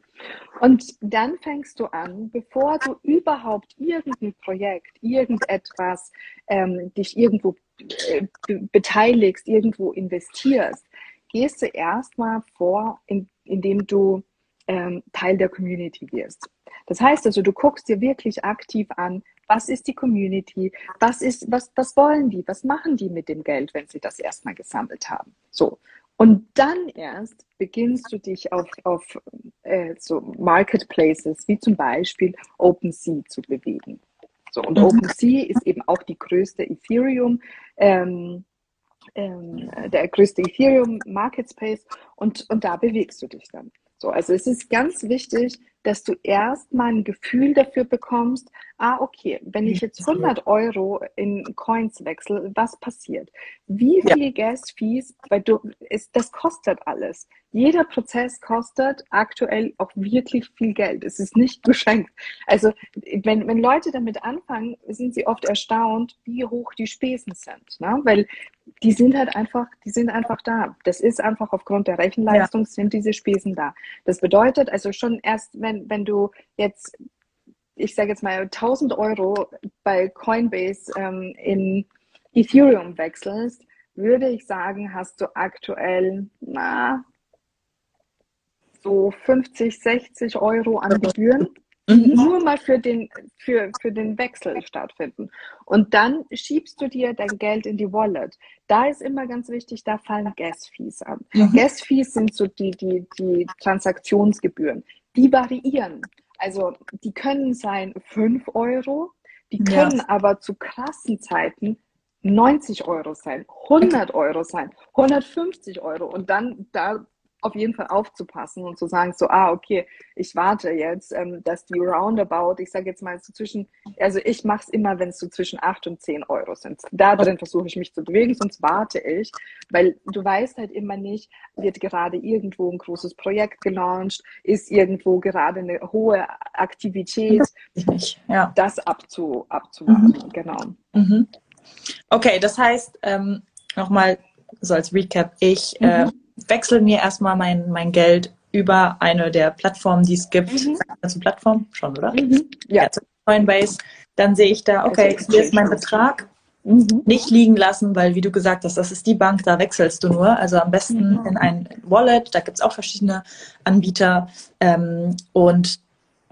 Und dann fängst du an, bevor du überhaupt irgendein Projekt, irgendetwas, ähm, dich irgendwo äh, beteiligst, irgendwo investierst, gehst du erstmal vor, in, indem du ähm, Teil der Community wirst. Das heißt also, du guckst dir wirklich aktiv an, was ist die Community, was ist, was, was wollen die, was machen die mit dem Geld, wenn sie das erstmal gesammelt haben. So. Und dann erst beginnst du dich auf, auf äh, so Marketplaces wie zum Beispiel OpenSea zu bewegen. So, und mhm. OpenSea ist eben auch die größte Ethereum, ähm, ähm, der größte Ethereum Market Space und, und da bewegst du dich dann. So, also es ist ganz wichtig, dass du erstmal ein Gefühl dafür bekommst, ah, okay, wenn ich jetzt 100 Euro in Coins wechsle, was passiert? Wie viele ja. Gas-Fees, weil du, ist, das kostet alles. Jeder Prozess kostet aktuell auch wirklich viel Geld. Es ist nicht geschenkt. Also, wenn, wenn Leute damit anfangen, sind sie oft erstaunt, wie hoch die Spesen sind, ne? weil die sind halt einfach, die sind einfach da. Das ist einfach aufgrund der Rechenleistung ja. sind diese Spesen da. Das bedeutet also schon erst, wenn wenn, wenn du jetzt, ich sage jetzt mal 1000 Euro bei Coinbase ähm, in Ethereum wechselst, würde ich sagen, hast du aktuell na, so 50, 60 Euro an Gebühren. Mhm. Nur mal für den, für, für den Wechsel stattfinden. Und dann schiebst du dir dein Geld in die Wallet. Da ist immer ganz wichtig, da fallen Gas-Fees an. Mhm. Gas-Fees sind so die, die, die Transaktionsgebühren die variieren. Also die können sein 5 Euro, die können ja. aber zu krassen Zeiten 90 Euro sein, 100 Euro sein, 150 Euro. Und dann, da auf jeden Fall aufzupassen und zu sagen, so, ah, okay, ich warte jetzt, ähm, dass die Roundabout, ich sage jetzt mal so zwischen, also ich mache es immer, wenn es so zwischen 8 und 10 Euro sind. Da drin versuche ich mich zu bewegen, sonst warte ich, weil du weißt halt immer nicht, wird gerade irgendwo ein großes Projekt gelauncht, ist irgendwo gerade eine hohe Aktivität, ja. das abzu, abzuwarten, mhm. genau. Mhm. Okay, das heißt, ähm, nochmal so als Recap, ich mhm. äh, wechsle mir erstmal mein, mein Geld über eine der Plattformen, die es gibt. Mhm. Sagt Plattform? Schon, oder? Mhm. Ja. ja Coinbase. Dann sehe ich da, okay, hier ist mein Betrag. Mhm. Nicht liegen lassen, weil wie du gesagt hast, das ist die Bank, da wechselst du nur. Also am besten mhm. in ein Wallet, da gibt es auch verschiedene Anbieter. Ähm, und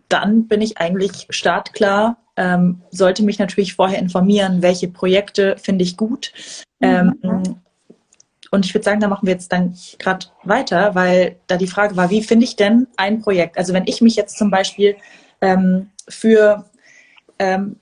dann bin ich eigentlich startklar, ähm, sollte mich natürlich vorher informieren, welche Projekte finde ich gut. Mhm. Und ich würde sagen, da machen wir jetzt dann gerade weiter, weil da die Frage war, wie finde ich denn ein Projekt? Also wenn ich mich jetzt zum Beispiel ähm, für ähm,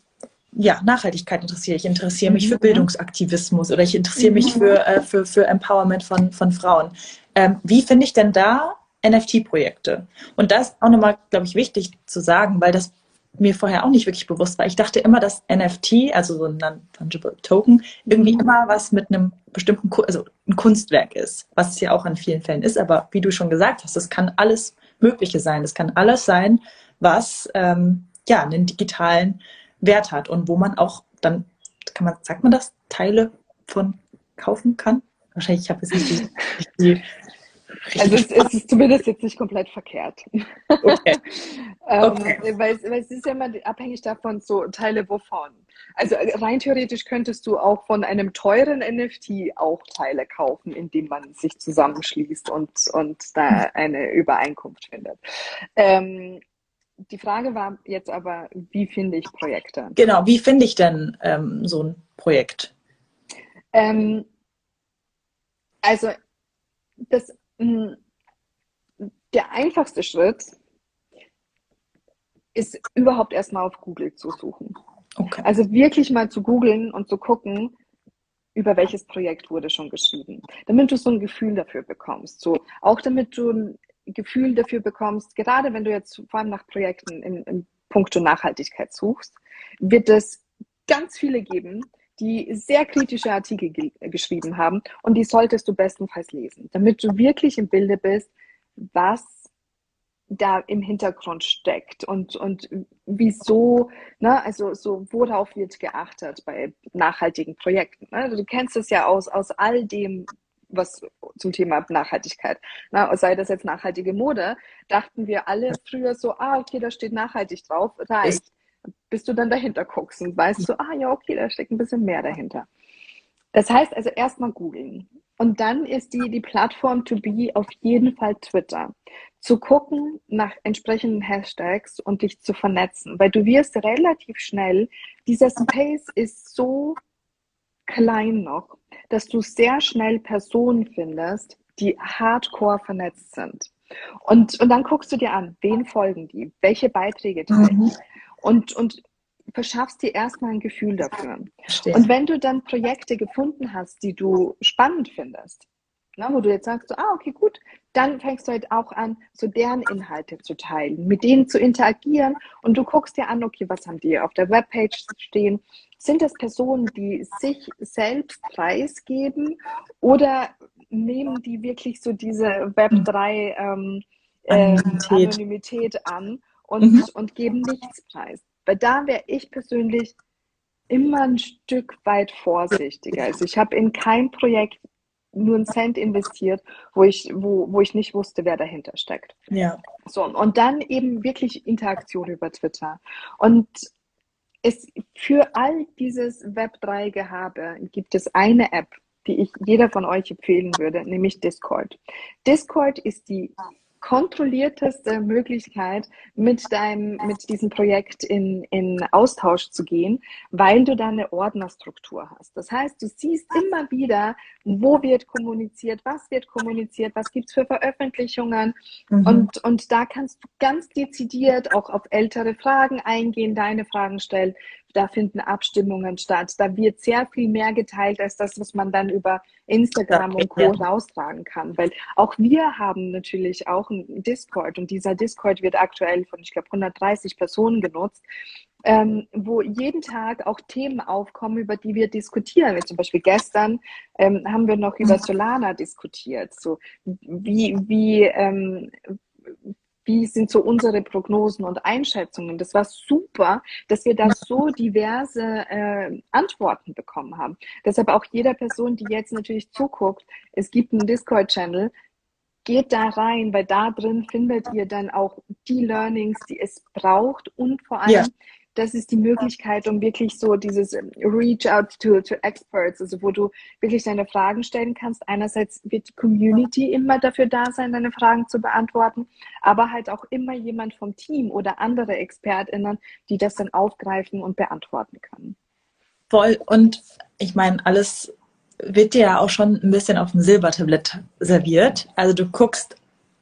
ja, Nachhaltigkeit interessiere, ich interessiere mich für mhm. Bildungsaktivismus oder ich interessiere mich mhm. für, äh, für, für Empowerment von, von Frauen. Ähm, wie finde ich denn da NFT-Projekte? Und das ist auch nochmal, glaube ich, wichtig zu sagen, weil das mir vorher auch nicht wirklich bewusst war. Ich dachte immer, dass NFT, also so ein Non-Fungible Token, irgendwie mhm. immer was mit einem bestimmten, also ein Kunstwerk ist, was es ja auch an vielen Fällen ist. Aber wie du schon gesagt hast, das kann alles Mögliche sein. Das kann alles sein, was ähm, ja einen digitalen Wert hat und wo man auch dann, kann man, sagt man das, Teile von kaufen kann? Wahrscheinlich, ich habe jetzt nicht die, die also es, es, ist zumindest jetzt nicht komplett verkehrt. Okay. ähm, okay. Weil, weil, es ist ja immer abhängig davon, so Teile wovon. Also rein theoretisch könntest du auch von einem teuren NFT auch Teile kaufen, indem man sich zusammenschließt und, und da eine Übereinkunft findet. Ähm, die Frage war jetzt aber, wie finde ich Projekte? Genau, wie finde ich denn ähm, so ein Projekt? Ähm, also das der einfachste Schritt ist überhaupt erstmal auf Google zu suchen. Okay. Also wirklich mal zu googeln und zu gucken, über welches Projekt wurde schon geschrieben, damit du so ein Gefühl dafür bekommst. So, auch damit du ein Gefühl dafür bekommst, gerade wenn du jetzt vor allem nach Projekten in, in puncto Nachhaltigkeit suchst, wird es ganz viele geben, die sehr kritische Artikel ge geschrieben haben und die solltest du bestenfalls lesen, damit du wirklich im Bilde bist, was da im Hintergrund steckt und, und wieso, ne, also so, worauf wird geachtet bei nachhaltigen Projekten. Ne? Also du kennst es ja aus, aus all dem, was zum Thema Nachhaltigkeit, ne? sei das jetzt nachhaltige Mode, dachten wir alle früher so, ah, okay, da steht nachhaltig drauf, reicht bis du dann dahinter guckst und weißt so, ah ja, okay, da steckt ein bisschen mehr dahinter. Das heißt also erstmal googeln. Und dann ist die, die Plattform to be auf jeden Fall Twitter. Zu gucken nach entsprechenden Hashtags und dich zu vernetzen, weil du wirst relativ schnell, dieser Space ist so klein noch, dass du sehr schnell Personen findest, die hardcore vernetzt sind. Und, und dann guckst du dir an, wen folgen die, welche Beiträge teilen. Mhm und, und verschaffst dir erstmal ein Gefühl dafür. Verstehe. Und wenn du dann Projekte gefunden hast, die du spannend findest, na, wo du jetzt sagst, so, ah, okay, gut, dann fängst du halt auch an, so deren Inhalte zu teilen, mit denen zu interagieren und du guckst dir an, okay, was haben die auf der Webpage stehen? Sind das Personen, die sich selbst preisgeben oder nehmen die wirklich so diese Web3 ähm, äh, Anonymität an und, mhm. und geben nichts preis. Weil da wäre ich persönlich immer ein Stück weit vorsichtiger. Also ich habe in kein Projekt nur einen Cent investiert, wo ich, wo, wo ich nicht wusste, wer dahinter steckt. Ja. So, und dann eben wirklich Interaktion über Twitter. Und es, für all dieses Web3-Gehabe gibt es eine App, die ich jeder von euch empfehlen würde, nämlich Discord. Discord ist die kontrollierteste Möglichkeit, mit deinem, mit diesem Projekt in, in Austausch zu gehen, weil du da eine Ordnerstruktur hast. Das heißt, du siehst immer wieder, wo wird kommuniziert, was wird kommuniziert, was gibt's für Veröffentlichungen mhm. und, und da kannst du ganz dezidiert auch auf ältere Fragen eingehen, deine Fragen stellen. Da finden Abstimmungen statt, da wird sehr viel mehr geteilt als das, was man dann über Instagram und Co. raustragen kann. Weil auch wir haben natürlich auch einen Discord und dieser Discord wird aktuell von, ich glaube, 130 Personen genutzt. Ähm, wo jeden Tag auch Themen aufkommen, über die wir diskutieren. Wie zum Beispiel gestern ähm, haben wir noch über mhm. Solana diskutiert. So wie, wie, ähm, wie sind so unsere Prognosen und Einschätzungen. Das war super, dass wir da so diverse äh, Antworten bekommen haben. Deshalb auch jeder Person, die jetzt natürlich zuguckt, es gibt einen Discord-Channel, geht da rein, weil da drin findet ihr dann auch die Learnings, die es braucht und vor allem ja das ist die Möglichkeit, um wirklich so dieses ähm, Reach out to, to Experts, also wo du wirklich deine Fragen stellen kannst. Einerseits wird die Community immer dafür da sein, deine Fragen zu beantworten, aber halt auch immer jemand vom Team oder andere ExpertInnen, die das dann aufgreifen und beantworten können. Voll. Und ich meine, alles wird dir ja auch schon ein bisschen auf dem Silbertablett serviert. Also du guckst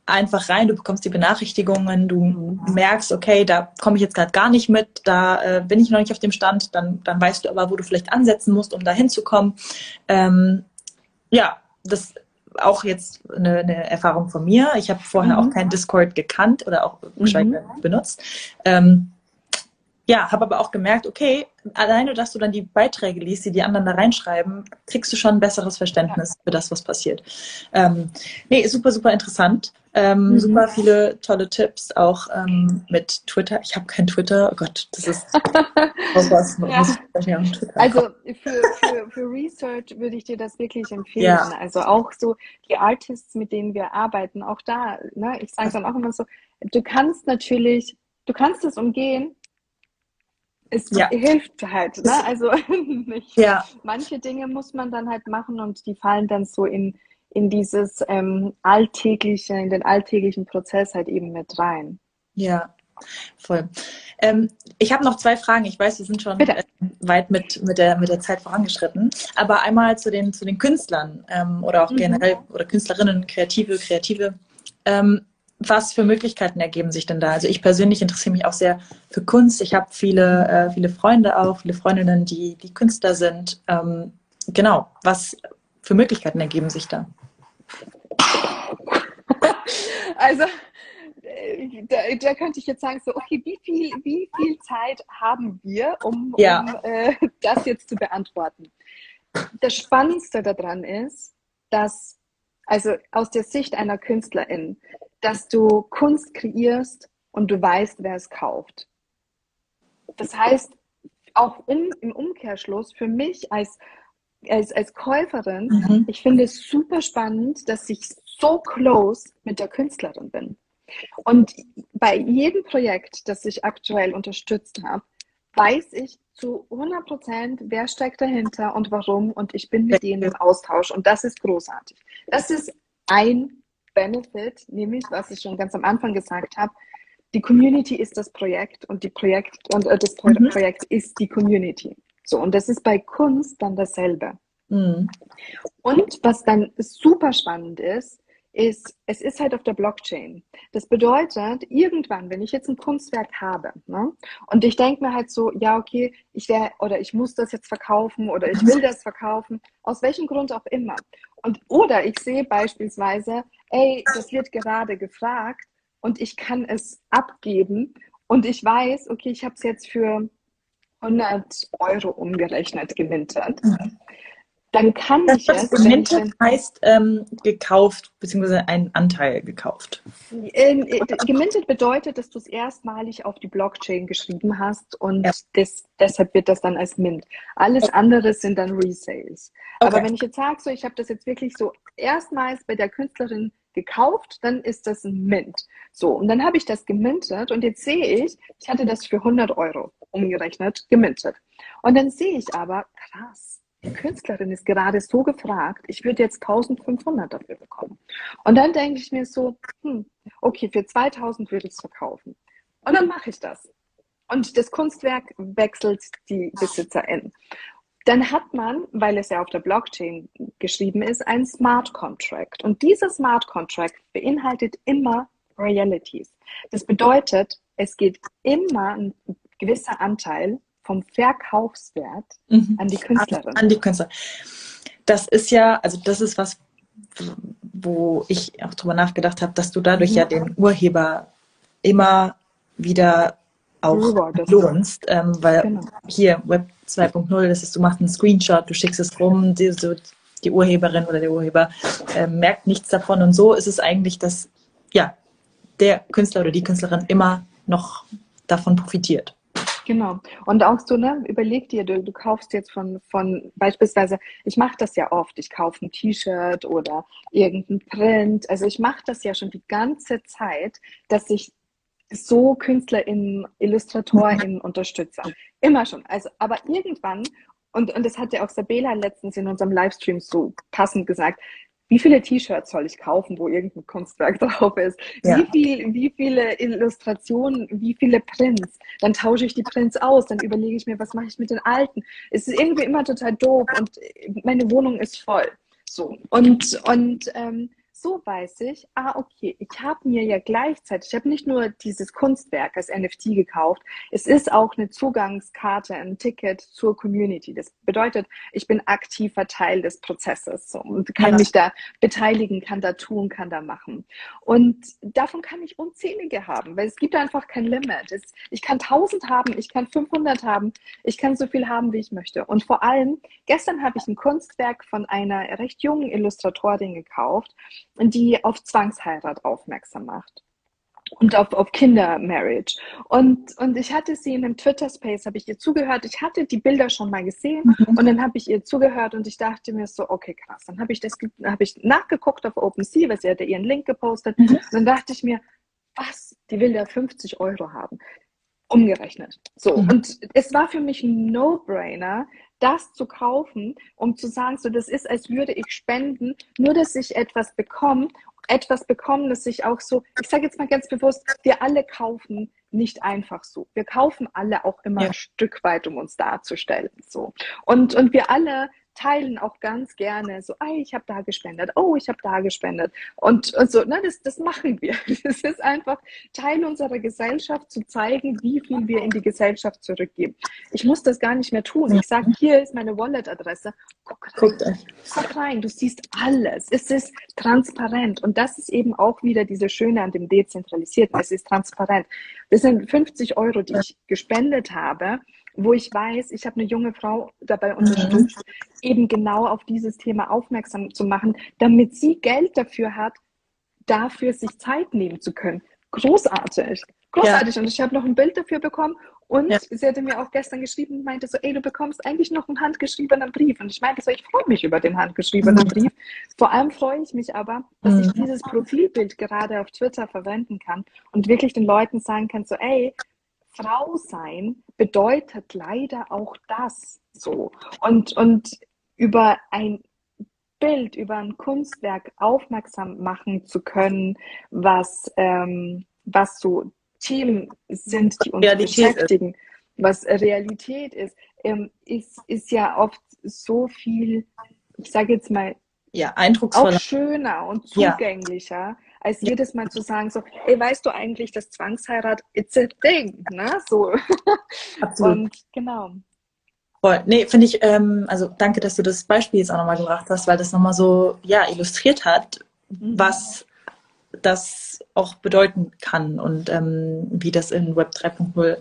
einfach rein, du bekommst die Benachrichtigungen, du merkst, okay, da komme ich jetzt gerade gar nicht mit, da äh, bin ich noch nicht auf dem Stand, dann, dann weißt du aber, wo du vielleicht ansetzen musst, um da hinzukommen. Ähm, ja, das auch jetzt eine, eine, Erfahrung von mir. Ich habe vorher mhm. auch kein Discord gekannt oder auch mhm. benutzt. Ähm, ja, habe aber auch gemerkt, okay, alleine, dass du dann die Beiträge liest, die die anderen da reinschreiben, kriegst du schon ein besseres Verständnis für das, was passiert. Ähm, nee, super, super interessant. Ähm, mhm. Super viele tolle Tipps, auch ähm, mit Twitter. Ich habe kein Twitter. Oh Gott, das ist was. ja. Also für, für, für Research würde ich dir das wirklich empfehlen. Ja. Also auch so die Artists, mit denen wir arbeiten, auch da, ne, ich sage dann auch immer so, du kannst natürlich, du kannst es umgehen, es ja. hilft halt, ne? Also nicht. Ja. Manche Dinge muss man dann halt machen und die fallen dann so in, in dieses ähm, alltägliche, in den alltäglichen Prozess halt eben mit rein. Ja, voll. Ähm, ich habe noch zwei Fragen. Ich weiß, wir sind schon äh, weit mit, mit, der, mit der Zeit vorangeschritten. Aber einmal zu den, zu den Künstlern ähm, oder auch mhm. generell oder Künstlerinnen, Kreative, Kreative. Ähm, was für Möglichkeiten ergeben sich denn da? Also ich persönlich interessiere mich auch sehr für Kunst. Ich habe viele, äh, viele Freunde auch, viele Freundinnen, die, die Künstler sind. Ähm, genau, was für Möglichkeiten ergeben sich da? Also da, da, könnte ich jetzt sagen, so, okay, wie viel, wie viel Zeit haben wir, um, ja. um äh, das jetzt zu beantworten? Das Spannendste daran ist, dass, also aus der Sicht einer Künstlerin, dass du Kunst kreierst und du weißt, wer es kauft. Das heißt, auch um, im Umkehrschluss für mich als, als, als Käuferin, mhm. ich finde es super spannend, dass ich so close mit der Künstlerin bin. Und bei jedem Projekt, das ich aktuell unterstützt habe, weiß ich zu 100 Prozent, wer steckt dahinter und warum. Und ich bin mit denen im Austausch. Und das ist großartig. Das ist ein Benefit, nämlich, was ich schon ganz am Anfang gesagt habe, die Community ist das Projekt und die Projekt und äh, das mhm. Projekt ist die Community. So, und das ist bei Kunst dann dasselbe. Mhm. Und was dann super spannend ist, ist, es ist halt auf der Blockchain. Das bedeutet, irgendwann, wenn ich jetzt ein Kunstwerk habe, ne, und ich denke mir halt so, ja, okay, ich wäre, oder ich muss das jetzt verkaufen oder ich will das verkaufen, aus welchem Grund auch immer. Und, oder ich sehe beispielsweise, ey, das wird gerade gefragt und ich kann es abgeben und ich weiß, okay, ich habe es jetzt für 100 Euro umgerechnet gemintet. Mhm. Dann kann das, ich es. Gemintet heißt ähm, gekauft, beziehungsweise einen Anteil gekauft. Ähm, äh, gemintet bedeutet, dass du es erstmalig auf die Blockchain geschrieben hast und ja. das, deshalb wird das dann als Mint. Alles okay. andere sind dann Resales. Okay. Aber wenn ich jetzt sage, so, ich habe das jetzt wirklich so erstmals bei der Künstlerin gekauft, dann ist das ein Mint. So, und dann habe ich das gemintet und jetzt sehe ich, ich hatte das für 100 Euro umgerechnet, gemintet. Und dann sehe ich aber, krass, die Künstlerin ist gerade so gefragt, ich würde jetzt 1500 dafür bekommen. Und dann denke ich mir so, hm, okay, für 2000 würde ich es verkaufen. Und dann mache ich das. Und das Kunstwerk wechselt die BesitzerInnen dann hat man, weil es ja auf der Blockchain geschrieben ist, einen Smart Contract. Und dieser Smart Contract beinhaltet immer Realities. Das bedeutet, es geht immer ein gewisser Anteil vom Verkaufswert mhm. an die Künstlerin. An, die Künstler. Das ist ja, also das ist was, wo ich auch drüber nachgedacht habe, dass du dadurch mhm. ja den Urheber immer wieder auch lohnst, ähm, weil genau. hier Web 2.0, das ist, du machst einen Screenshot, du schickst es rum, die, so, die Urheberin oder der Urheber äh, merkt nichts davon und so ist es eigentlich, dass ja der Künstler oder die Künstlerin immer noch davon profitiert. Genau. Und auch so, ne, überleg dir, du, du kaufst jetzt von, von beispielsweise, ich mache das ja oft, ich kaufe ein T-Shirt oder irgendein Print. Also ich mache das ja schon die ganze Zeit, dass ich so KünstlerInnen, IllustratorInnen unterstütze. Immer schon. Also, aber irgendwann, und, und das hat ja auch Sabela letztens in unserem Livestream so passend gesagt, wie viele T-Shirts soll ich kaufen, wo irgendein Kunstwerk drauf ist? Ja. Wie, viel, wie viele Illustrationen, wie viele Prints? Dann tausche ich die Prints aus, dann überlege ich mir, was mache ich mit den alten? Es ist irgendwie immer total doof und meine Wohnung ist voll. So. Und, und ähm, so weiß ich, ah, okay, ich habe mir ja gleichzeitig, ich habe nicht nur dieses Kunstwerk als NFT gekauft, es ist auch eine Zugangskarte, ein Ticket zur Community. Das bedeutet, ich bin aktiver Teil des Prozesses und kann ja. mich da beteiligen, kann da tun, kann da machen. Und davon kann ich unzählige haben, weil es gibt einfach kein Limit. Es, ich kann 1000 haben, ich kann 500 haben, ich kann so viel haben, wie ich möchte. Und vor allem, gestern habe ich ein Kunstwerk von einer recht jungen Illustratorin gekauft, die auf Zwangsheirat aufmerksam macht und auf, auf Kindermarriage. Und, und ich hatte sie in einem Twitter-Space, habe ich ihr zugehört. Ich hatte die Bilder schon mal gesehen mhm. und dann habe ich ihr zugehört und ich dachte mir so, okay, krass. Dann habe ich das habe ich nachgeguckt auf OpenSea, weil sie hatte ihren Link gepostet. Mhm. Und dann dachte ich mir, was, die will da 50 Euro haben. Umgerechnet. So. Mhm. Und es war für mich ein No-Brainer, das zu kaufen, um zu sagen, so das ist, als würde ich spenden, nur dass ich etwas bekomme, etwas bekommen, das ich auch so, ich sage jetzt mal ganz bewusst, wir alle kaufen nicht einfach so. Wir kaufen alle auch immer ja. ein Stück weit, um uns darzustellen. So. Und, und wir alle teilen auch ganz gerne so, ah, ich habe da gespendet, oh, ich habe da gespendet. Und, und so, ne, das, das machen wir. Das ist einfach Teil unserer Gesellschaft, zu zeigen, wie viel wir in die Gesellschaft zurückgeben. Ich muss das gar nicht mehr tun. Ich sage, hier ist meine Wallet-Adresse. Guck rein. Guck rein, du siehst alles. Es ist transparent. Und das ist eben auch wieder diese Schöne an dem Dezentralisierten. Es ist transparent. Das sind 50 Euro, die ich gespendet habe wo ich weiß, ich habe eine junge Frau dabei mhm. unterstützt, mhm. eben genau auf dieses Thema aufmerksam zu machen, damit sie Geld dafür hat, dafür sich Zeit nehmen zu können. Großartig. Großartig. Ja. Und ich habe noch ein Bild dafür bekommen. Und ja. sie hatte mir auch gestern geschrieben und meinte so, ey, du bekommst eigentlich noch einen handgeschriebenen Brief. Und ich meinte so, ich freue mich über den handgeschriebenen mhm. Brief. Vor allem freue ich mich aber, dass mhm. ich dieses Profilbild gerade auf Twitter verwenden kann und wirklich den Leuten sagen kann, so, ey, Frau sein bedeutet leider auch das so. Und, und über ein Bild, über ein Kunstwerk aufmerksam machen zu können, was, ähm, was so Themen sind, die uns Realität beschäftigen, ist. was Realität ist, ähm, ist, ist ja oft so viel, ich sage jetzt mal, ja, eindrucksvoller. Auch schöner und zugänglicher, ja als jedes Mal zu sagen, so, ey, weißt du eigentlich, dass Zwangsheirat, it's a thing, ne? So. Absolut. Und genau. Voll. Nee, finde ich, ähm, also danke, dass du das Beispiel jetzt auch nochmal gebracht hast, weil das nochmal so, ja, illustriert hat, mhm. was das auch bedeuten kann und ähm, wie das in Web 3.0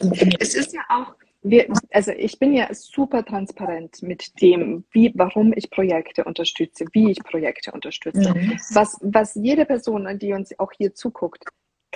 funktioniert. Es ist ja auch wir, also ich bin ja super transparent mit dem, wie, warum ich Projekte unterstütze, wie ich Projekte unterstütze. Mhm. Was, was jede Person, die uns auch hier zuguckt,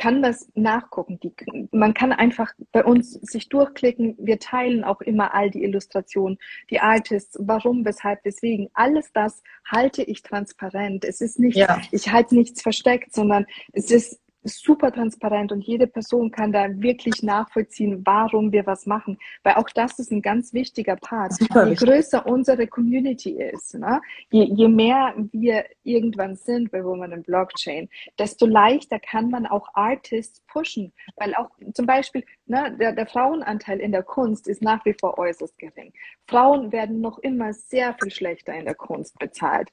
kann das nachgucken. Die, man kann einfach bei uns sich durchklicken. Wir teilen auch immer all die Illustrationen, die Artists, warum, weshalb, weswegen. Alles das halte ich transparent. Es ist nicht, ja. ich halte nichts versteckt, sondern es ist super transparent und jede Person kann da wirklich nachvollziehen, warum wir was machen. Weil auch das ist ein ganz wichtiger Part. Super je größer unsere Community ist, ne? je, je mehr wir irgendwann sind bei Women in Blockchain, desto leichter kann man auch Artists pushen. Weil auch zum Beispiel ne, der, der Frauenanteil in der Kunst ist nach wie vor äußerst gering. Frauen werden noch immer sehr viel schlechter in der Kunst bezahlt.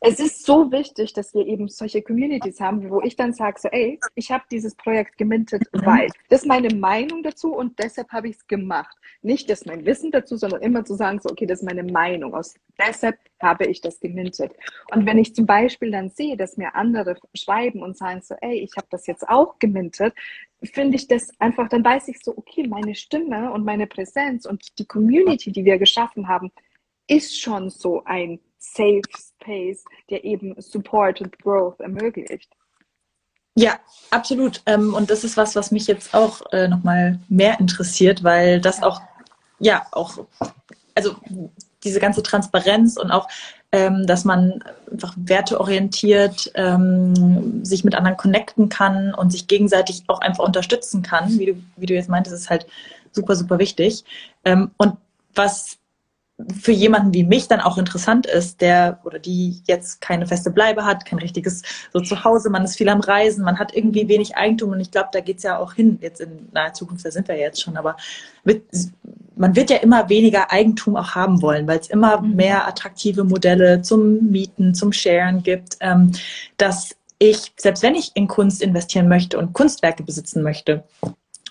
Es ist so wichtig, dass wir eben solche Communities haben, wo ich dann sage, so, ey, ich habe dieses Projekt gemintet, mhm. weil. Das ist meine Meinung dazu und deshalb habe ich es gemacht. Nicht das mein Wissen dazu, sondern immer zu sagen, so, okay, das ist meine Meinung. Aus, deshalb habe ich das gemintet. Und wenn ich zum Beispiel dann sehe, dass mir andere schreiben und sagen so, ey, ich habe das jetzt auch gemintet, finde ich das einfach, dann weiß ich so, okay, meine Stimme und meine Präsenz und die Community, die wir geschaffen haben, ist schon so ein Safe Space, der eben Support und Growth ermöglicht. Ja, absolut. Ähm, und das ist was, was mich jetzt auch äh, nochmal mehr interessiert, weil das auch, ja, auch, also diese ganze Transparenz und auch, ähm, dass man einfach werteorientiert ähm, sich mit anderen connecten kann und sich gegenseitig auch einfach unterstützen kann, wie du, wie du jetzt meintest, ist halt super, super wichtig. Und was für jemanden wie mich dann auch interessant ist, der oder die jetzt keine feste Bleibe hat, kein richtiges so Zuhause, man ist viel am Reisen, man hat irgendwie wenig Eigentum und ich glaube, da geht's ja auch hin, jetzt in naher Zukunft, da sind wir ja jetzt schon, aber mit, man wird ja immer weniger Eigentum auch haben wollen, weil es immer mhm. mehr attraktive Modelle zum Mieten, zum Sharen gibt, ähm, dass ich, selbst wenn ich in Kunst investieren möchte und Kunstwerke besitzen möchte,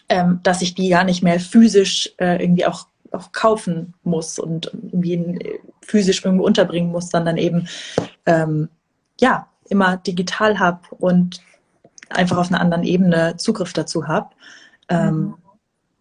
ähm, dass ich die gar nicht mehr physisch äh, irgendwie auch auch kaufen muss und irgendwie physisch irgendwo unterbringen muss, sondern eben ähm, ja immer digital habe und einfach auf einer anderen Ebene Zugriff dazu habe. Ähm.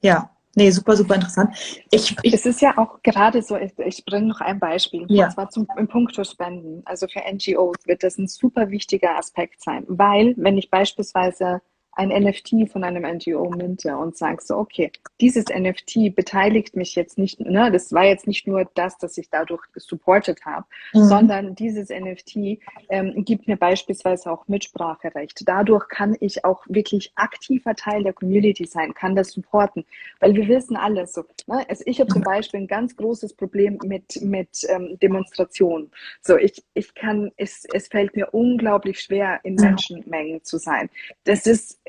Ja, nee, super, super interessant. Ich, ich, es ist ja auch gerade so, ich, bringe noch ein Beispiel, ja. und zwar zum, im Spenden. Also für NGOs wird das ein super wichtiger Aspekt sein, weil wenn ich beispielsweise ein NFT von einem NGO minte und sagst so, okay, dieses NFT beteiligt mich jetzt nicht, ne, das war jetzt nicht nur das, dass ich dadurch supported habe, mhm. sondern dieses NFT ähm, gibt mir beispielsweise auch Mitspracherecht. Dadurch kann ich auch wirklich aktiver Teil der Community sein, kann das supporten, weil wir wissen alles so. Ne? Also ich habe zum Beispiel ein ganz großes Problem mit mit ähm, Demonstrationen. So, ich ich kann, es es fällt mir unglaublich schwer in Menschenmengen zu sein. Das ist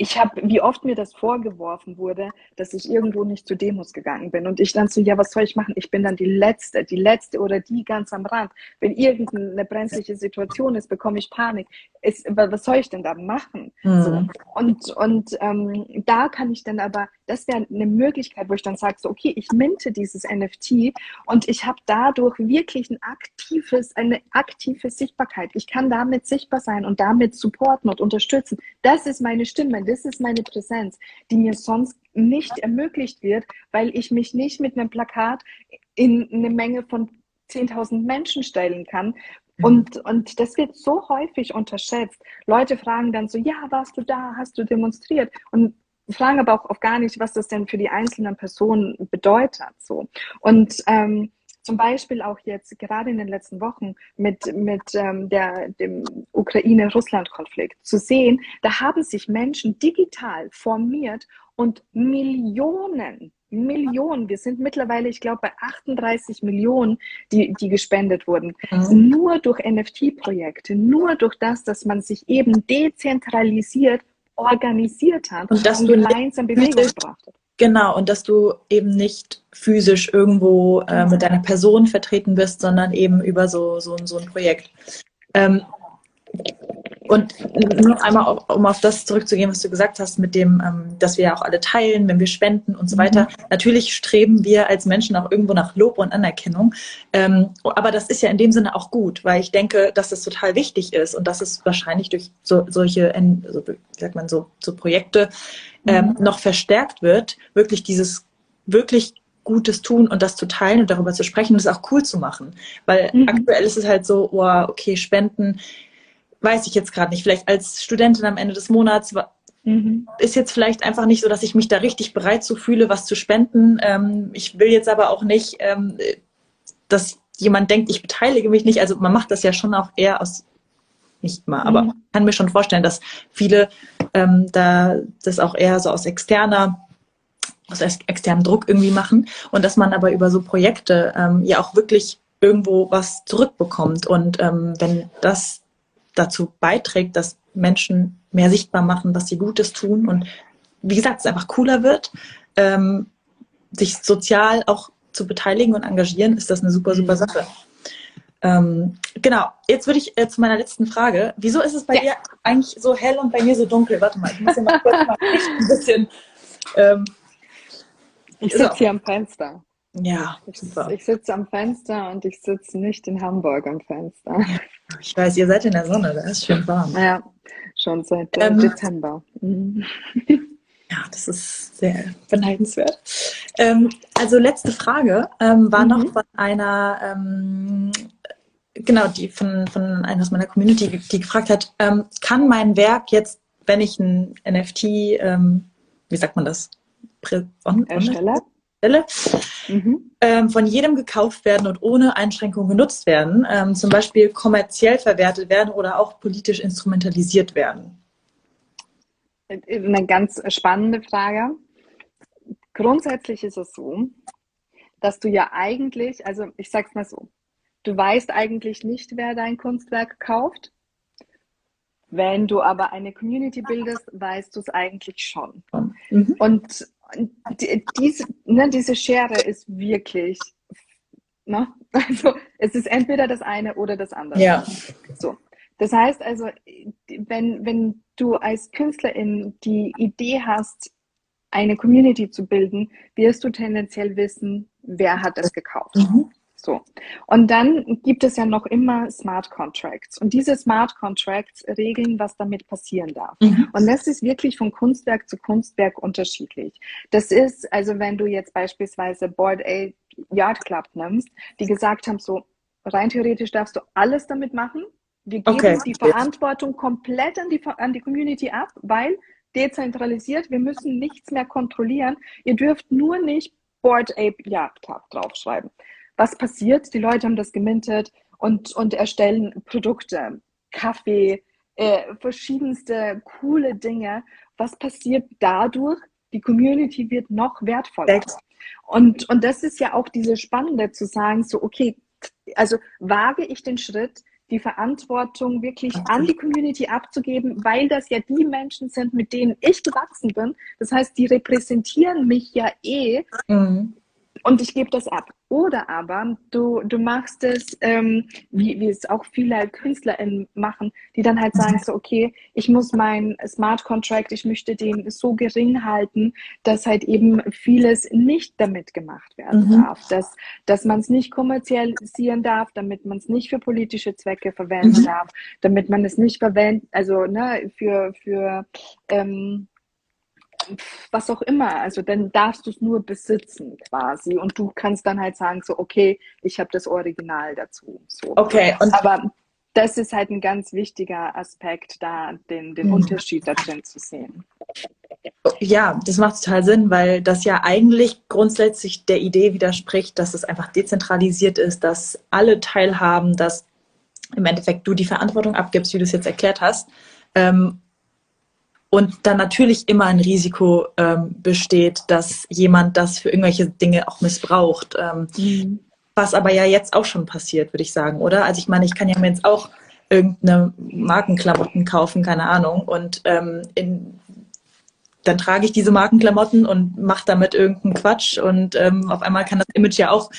ich habe, wie oft mir das vorgeworfen wurde, dass ich irgendwo nicht zu Demos gegangen bin. Und ich dann so, ja, was soll ich machen? Ich bin dann die Letzte, die Letzte oder die ganz am Rand. Wenn irgendeine brenzliche Situation ist, bekomme ich Panik. Ist, was soll ich denn da machen? Mhm. So. Und, und ähm, da kann ich dann aber, das wäre eine Möglichkeit, wo ich dann sage, so, okay, ich minte dieses NFT und ich habe dadurch wirklich ein aktives, eine aktive Sichtbarkeit. Ich kann damit sichtbar sein und damit supporten und unterstützen. Das ist meine Stimme das ist meine Präsenz, die mir sonst nicht ermöglicht wird, weil ich mich nicht mit einem Plakat in eine Menge von 10.000 Menschen stellen kann. Mhm. Und, und das wird so häufig unterschätzt. Leute fragen dann so, ja, warst du da, hast du demonstriert? Und fragen aber auch, auch gar nicht, was das denn für die einzelnen Personen bedeutet. So. Und ähm, zum Beispiel auch jetzt gerade in den letzten Wochen mit, mit ähm, der, dem Ukraine-Russland-Konflikt zu sehen, da haben sich Menschen digital formiert und Millionen, Millionen, wir sind mittlerweile, ich glaube, bei 38 Millionen, die, die gespendet wurden, mhm. nur durch NFT-Projekte, nur durch das, dass man sich eben dezentralisiert organisiert hat und, dass und gemeinsam Bewegung gebracht hat. Genau, und dass du eben nicht physisch irgendwo äh, mit deiner Person vertreten bist, sondern eben über so, so, so ein Projekt. Ähm, und nur noch einmal, um auf das zurückzugehen, was du gesagt hast, mit dem, ähm, dass wir ja auch alle teilen, wenn wir spenden und so weiter. Mhm. Natürlich streben wir als Menschen auch irgendwo nach Lob und Anerkennung. Ähm, aber das ist ja in dem Sinne auch gut, weil ich denke, dass das total wichtig ist und dass es wahrscheinlich durch so, solche, so, wie sagt man so, so Projekte ähm, mhm. noch verstärkt wird, wirklich dieses wirklich Gutes tun und das zu teilen und darüber zu sprechen und es auch cool zu machen. Weil mhm. aktuell ist es halt so, oh, okay, Spenden, weiß ich jetzt gerade nicht. Vielleicht als Studentin am Ende des Monats mhm. ist jetzt vielleicht einfach nicht so, dass ich mich da richtig bereit zu fühle, was zu spenden. Ähm, ich will jetzt aber auch nicht, ähm, dass jemand denkt, ich beteilige mich nicht. Also man macht das ja schon auch eher aus, nicht mal, aber mhm. kann mir schon vorstellen, dass viele ähm, da das auch eher so aus externer aus externem Druck irgendwie machen und dass man aber über so Projekte ähm, ja auch wirklich irgendwo was zurückbekommt. Und ähm, wenn das dazu beiträgt, dass Menschen mehr sichtbar machen, was sie Gutes tun und wie gesagt, es einfach cooler wird, ähm, sich sozial auch zu beteiligen und engagieren, ist das eine super, super mhm. Sache. Ähm, genau, jetzt würde ich äh, zu meiner letzten Frage. Wieso ist es bei ja. dir eigentlich so hell und bei mir so dunkel? Warte mal, ich muss hier mal kurz mal ein bisschen. Ähm, ich sitze so. hier am Fenster. Ja, ich, ich sitze am Fenster und ich sitze nicht in Hamburg am Fenster. Ich weiß, ihr seid in der Sonne, da ist schön warm. Ja, schon seit äh, ähm, Dezember. Mhm. Ja, das ist sehr beneidenswert. Ähm, also letzte Frage ähm, war mhm. noch von einer, ähm, genau, die von, von einer aus meiner Community, die gefragt hat, ähm, kann mein Werk jetzt, wenn ich ein NFT, ähm, wie sagt man das? On, Ersteller? Stelle, mhm. ähm, von jedem gekauft werden und ohne Einschränkung genutzt werden, ähm, zum Beispiel kommerziell verwertet werden oder auch politisch instrumentalisiert werden? Eine ganz spannende Frage. Grundsätzlich ist es so, dass du ja eigentlich, also ich sag's mal so, du weißt eigentlich nicht, wer dein Kunstwerk kauft. Wenn du aber eine Community bildest, weißt du es eigentlich schon. Mhm. Und die, diese, ne, diese Schere ist wirklich, ne? also es ist entweder das eine oder das andere. Ja. So. Das heißt also, wenn, wenn du als Künstlerin die Idee hast, eine Community zu bilden, wirst du tendenziell wissen, wer hat es gekauft. Mhm. So. Und dann gibt es ja noch immer Smart Contracts. Und diese Smart Contracts regeln, was damit passieren darf. Mhm. Und das ist wirklich von Kunstwerk zu Kunstwerk unterschiedlich. Das ist, also wenn du jetzt beispielsweise Board A Yard Club nimmst, die gesagt haben, so rein theoretisch darfst du alles damit machen, wir geben okay. die Verantwortung komplett an die, an die Community ab, weil dezentralisiert, wir müssen nichts mehr kontrollieren. Ihr dürft nur nicht Board Ape Yacht Club draufschreiben. Was passiert? Die Leute haben das gemintet und, und erstellen Produkte, Kaffee, äh, verschiedenste coole Dinge. Was passiert dadurch? Die Community wird noch wertvoller. Und, und das ist ja auch diese Spannende zu sagen, so, okay, also wage ich den Schritt, die Verantwortung wirklich an die Community abzugeben, weil das ja die Menschen sind, mit denen ich gewachsen bin. Das heißt, die repräsentieren mich ja eh. Mhm und ich gebe das ab. Oder aber du, du machst es, ähm, wie, wie es auch viele KünstlerInnen machen, die dann halt sagen so, okay, ich muss meinen Smart Contract, ich möchte den so gering halten, dass halt eben vieles nicht damit gemacht werden mhm. darf, dass, dass man es nicht kommerzialisieren darf, damit man es nicht für politische Zwecke verwenden mhm. darf, damit man es nicht verwendet, also ne, für, für ähm, was auch immer. Also dann darfst du es nur besitzen quasi und du kannst dann halt sagen so, okay, ich habe das Original dazu. So. Okay. Und Aber das ist halt ein ganz wichtiger Aspekt, da den, den mhm. Unterschied da drin zu sehen. Ja, das macht total Sinn, weil das ja eigentlich grundsätzlich der Idee widerspricht, dass es einfach dezentralisiert ist, dass alle teilhaben, dass im Endeffekt du die Verantwortung abgibst, wie du es jetzt erklärt hast. Ähm, und dann natürlich immer ein Risiko ähm, besteht, dass jemand das für irgendwelche Dinge auch missbraucht. Ähm, mhm. Was aber ja jetzt auch schon passiert, würde ich sagen, oder? Also ich meine, ich kann ja mir jetzt auch irgendeine Markenklamotten kaufen, keine Ahnung, und ähm, in, dann trage ich diese Markenklamotten und mache damit irgendeinen Quatsch und ähm, auf einmal kann das Image ja auch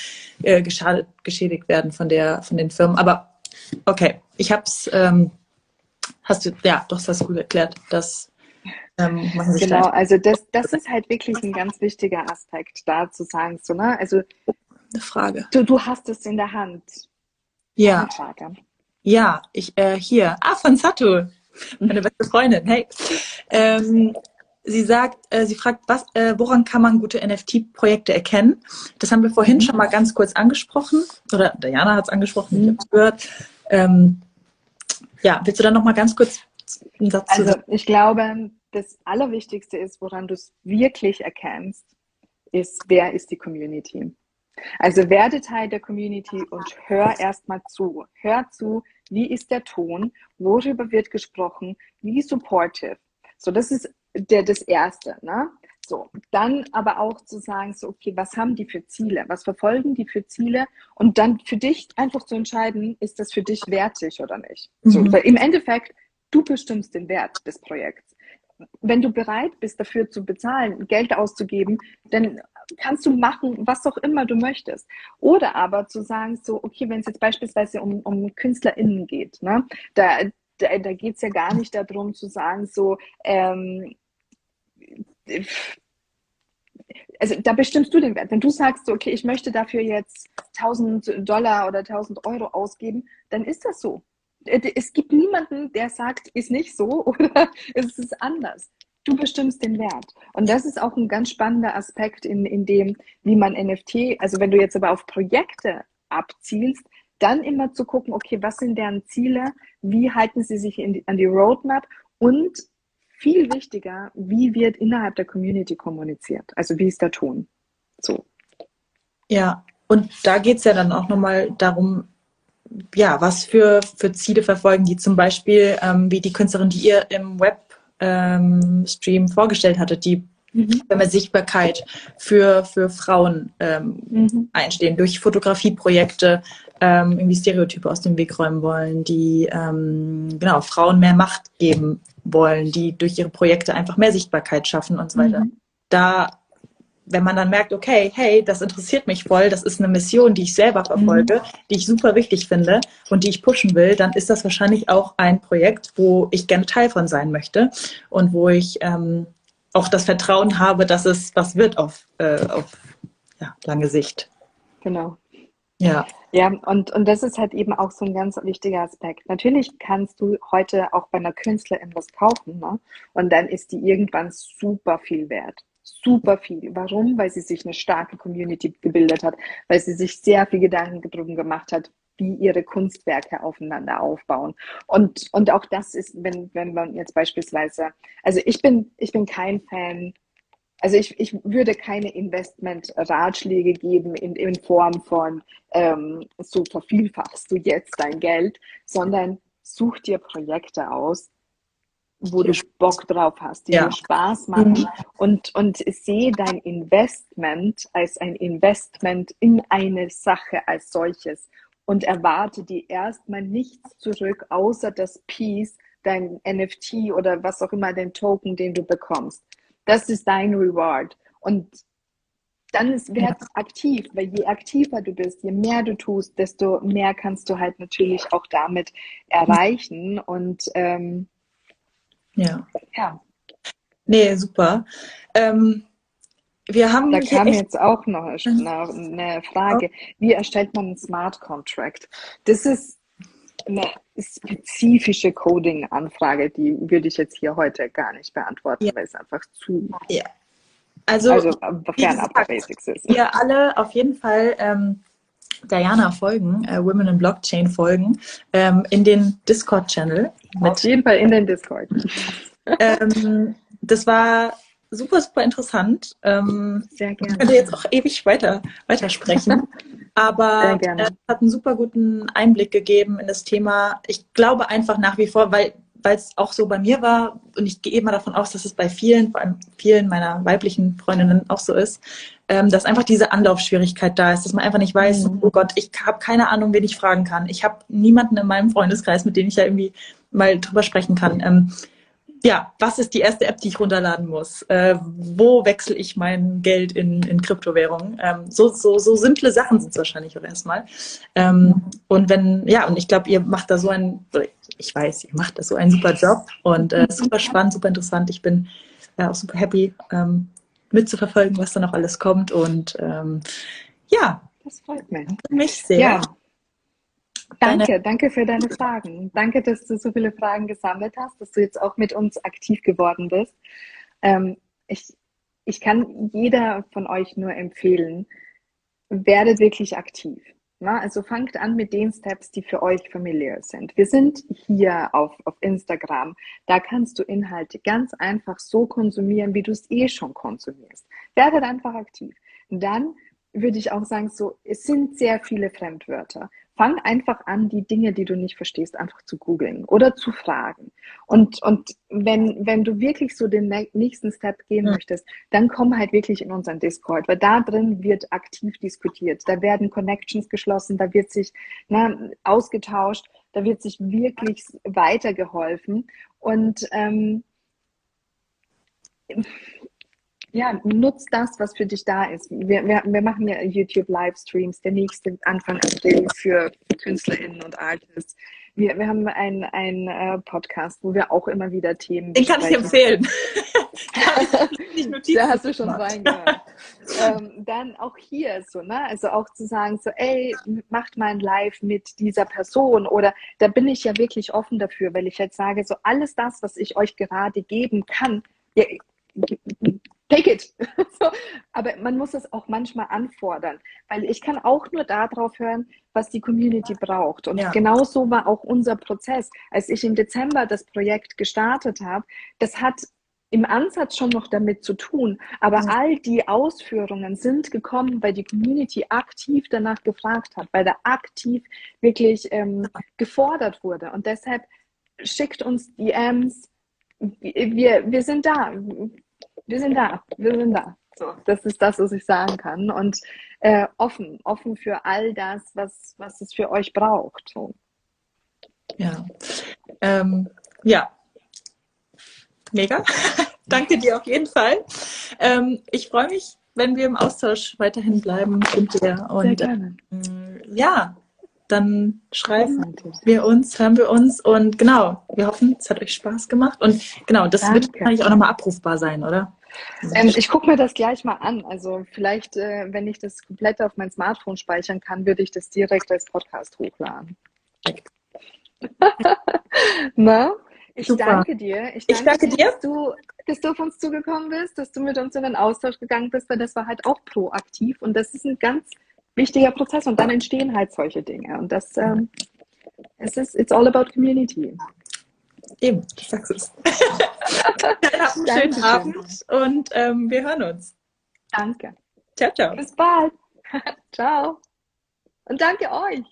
äh, geschadet, geschädigt werden von der von den Firmen. Aber okay, ich hab's. Ähm, hast du ja, doch, das hast du gut erklärt, dass ähm, genau, also das, das ist halt wirklich ein ganz wichtiger Aspekt, da zu sagen, so, ne? Also eine Frage. Du, du hast es in der Hand. Ja. Ja, ich äh, hier. Ah, von Sato, meine beste Freundin. Hey. Ähm, sie sagt, äh, sie fragt, was, äh, woran kann man gute NFT-Projekte erkennen? Das haben wir vorhin mhm. schon mal ganz kurz angesprochen. Oder Diana hat es angesprochen, mhm. ich habe es gehört. Ähm, ja, willst du dann noch mal ganz kurz einen Satz Also ich glaube, das Allerwichtigste ist, woran du es wirklich erkennst, ist, wer ist die Community. Also werde Teil der Community und hör erstmal zu. Hör zu, wie ist der Ton, worüber wird gesprochen, wie supportive. So, das ist der, das Erste. Ne? So, dann aber auch zu sagen, so, okay, was haben die für Ziele? Was verfolgen die für Ziele? Und dann für dich einfach zu entscheiden, ist das für dich wertig oder nicht? So, mhm. weil im Endeffekt, du bestimmst den Wert des Projekts wenn du bereit bist, dafür zu bezahlen, Geld auszugeben, dann kannst du machen, was auch immer du möchtest. Oder aber zu sagen, so, okay, wenn es jetzt beispielsweise um, um KünstlerInnen geht, ne, da, da, da geht es ja gar nicht darum zu sagen, so, ähm, also da bestimmst du den Wert. Wenn du sagst, so, okay, ich möchte dafür jetzt 1000 Dollar oder 1000 Euro ausgeben, dann ist das so. Es gibt niemanden, der sagt, ist nicht so oder es ist anders. Du bestimmst den Wert. Und das ist auch ein ganz spannender Aspekt in, in dem, wie man NFT, also wenn du jetzt aber auf Projekte abzielst, dann immer zu gucken, okay, was sind deren Ziele, wie halten sie sich die, an die Roadmap und viel wichtiger, wie wird innerhalb der Community kommuniziert, also wie ist der Ton. So. Ja, und da geht es ja dann auch nochmal darum, ja, was für, für Ziele verfolgen die zum Beispiel, ähm, wie die Künstlerin, die ihr im Webstream ähm, vorgestellt hattet, die mhm. mehr Sichtbarkeit für, für Frauen ähm, mhm. einstehen, durch Fotografieprojekte ähm, irgendwie Stereotype aus dem Weg räumen wollen, die ähm, genau Frauen mehr Macht geben wollen, die durch ihre Projekte einfach mehr Sichtbarkeit schaffen und so weiter. Mhm. Da, wenn man dann merkt, okay, hey, das interessiert mich voll, das ist eine Mission, die ich selber verfolge, mhm. die ich super wichtig finde und die ich pushen will, dann ist das wahrscheinlich auch ein Projekt, wo ich gerne Teil von sein möchte und wo ich ähm, auch das Vertrauen habe, dass es was wird auf, äh, auf ja, lange Sicht. Genau. Ja. Ja, und, und das ist halt eben auch so ein ganz wichtiger Aspekt. Natürlich kannst du heute auch bei einer Künstlerin was kaufen, ne? Und dann ist die irgendwann super viel wert. Super viel. Warum? Weil sie sich eine starke Community gebildet hat, weil sie sich sehr viel Gedanken drum gemacht hat, wie ihre Kunstwerke aufeinander aufbauen. Und, und auch das ist, wenn, wenn man jetzt beispielsweise, also ich bin, ich bin kein Fan also ich, ich würde keine Investment-Ratschläge geben in, in Form von, ähm, so vervielfachst du jetzt dein Geld, sondern such dir Projekte aus, wo du Bock drauf hast, die ja. dir Spaß machen mhm. und, und sehe dein Investment als ein Investment in eine Sache als solches und erwarte dir erstmal nichts zurück, außer das Piece, dein NFT oder was auch immer, den Token, den du bekommst. Das ist dein Reward. Und dann ist werd ja. aktiv, weil je aktiver du bist, je mehr du tust, desto mehr kannst du halt natürlich auch damit erreichen. Und ähm, ja. ja. Nee, super. Ähm, wir haben da kam jetzt auch noch eine Frage. Wie erstellt man einen Smart Contract? Das ist eine spezifische Coding-Anfrage, die würde ich jetzt hier heute gar nicht beantworten, ja. weil es einfach zu. Ja. Also, also fernab der Basics ist. Wir alle auf jeden Fall ähm, Diana folgen, äh, Women in Blockchain folgen, ähm, in den Discord-Channel. Auf jeden Fall in den Discord. ähm, das war super, super interessant. Ähm, Sehr gerne. Ich könnte jetzt auch ewig weiter, weitersprechen. Aber es hat einen super guten Einblick gegeben in das Thema. Ich glaube einfach nach wie vor, weil weil es auch so bei mir war und ich gehe immer davon aus, dass es bei vielen, vor allem vielen meiner weiblichen Freundinnen auch so ist, ähm, dass einfach diese Anlaufschwierigkeit da ist, dass man einfach nicht weiß, mhm. oh Gott, ich habe keine Ahnung, wen ich fragen kann. Ich habe niemanden in meinem Freundeskreis, mit dem ich ja irgendwie mal drüber sprechen kann. Ähm, ja, was ist die erste App, die ich runterladen muss? Äh, wo wechsle ich mein Geld in, in Kryptowährungen? Ähm, so, so, so simple Sachen sind es wahrscheinlich auch erstmal. Ähm, und wenn, ja, und ich glaube, ihr macht da so ein, ich weiß, ihr macht da so einen super Job und äh, super spannend, super interessant. Ich bin äh, auch super happy, ähm, mitzuverfolgen, was da noch alles kommt. Und ähm, ja, das freut mich. mich sehr. Ja. Danke, danke für deine Fragen. Danke, dass du so viele Fragen gesammelt hast, dass du jetzt auch mit uns aktiv geworden bist. Ähm, ich, ich kann jeder von euch nur empfehlen, werdet wirklich aktiv. Na, also fangt an mit den Steps, die für euch familiär sind. Wir sind hier auf, auf Instagram. Da kannst du Inhalte ganz einfach so konsumieren, wie du es eh schon konsumierst. Werdet einfach aktiv. Dann würde ich auch sagen, so, es sind sehr viele Fremdwörter fang einfach an, die Dinge, die du nicht verstehst, einfach zu googeln oder zu fragen. Und, und wenn, wenn du wirklich so den nächsten Step gehen ja. möchtest, dann komm halt wirklich in unseren Discord, weil da drin wird aktiv diskutiert. Da werden Connections geschlossen, da wird sich na, ausgetauscht, da wird sich wirklich weitergeholfen. Und ähm, ja, nutzt das, was für dich da ist. Wir, wir, wir machen ja YouTube-Livestreams, der nächste Anfang April für KünstlerInnen und Artists. Wir, wir haben einen, einen äh, Podcast, wo wir auch immer wieder Themen Den kann ich empfehlen. da hast du schon reingehört. ähm, dann auch hier so, ne? Also auch zu sagen, so, ey, macht mal ein Live mit dieser Person oder da bin ich ja wirklich offen dafür, weil ich jetzt sage, so alles das, was ich euch gerade geben kann, ja, take it. so, aber man muss es auch manchmal anfordern, weil ich kann auch nur darauf hören, was die Community braucht. Und ja. genau so war auch unser Prozess. Als ich im Dezember das Projekt gestartet habe, das hat im Ansatz schon noch damit zu tun, aber ja. all die Ausführungen sind gekommen, weil die Community aktiv danach gefragt hat, weil da aktiv wirklich ähm, gefordert wurde. Und deshalb schickt uns DMs. Wir, wir sind da wir sind da, wir sind da. So, das ist das, was ich sagen kann. Und äh, offen, offen für all das, was, was es für euch braucht. So. Ja. Ähm, ja. Mega. Danke dir auf jeden Fall. Ähm, ich freue mich, wenn wir im Austausch weiterhin bleiben mit dir. Und Sehr gerne. Äh, ja, dann schreiben wir uns, hören wir uns und genau, wir hoffen, es hat euch Spaß gemacht und genau, das Danke. wird wahrscheinlich auch nochmal abrufbar sein, oder? Ähm, ich gucke mir das gleich mal an. Also vielleicht, äh, wenn ich das komplett auf mein Smartphone speichern kann, würde ich das direkt als Podcast hochladen. Na? Ich Super. danke dir. Ich danke, ich danke dir, dass du, dass du auf uns zugekommen bist, dass du mit uns in den Austausch gegangen bist, weil das war halt auch proaktiv und das ist ein ganz wichtiger Prozess und dann entstehen halt solche Dinge und das ähm, es ist it's all about community. Eben, du sagst es. Dann habt einen schönen Abend und ähm, wir hören uns. Danke. Ciao, ciao. Bis bald. ciao. Und danke euch.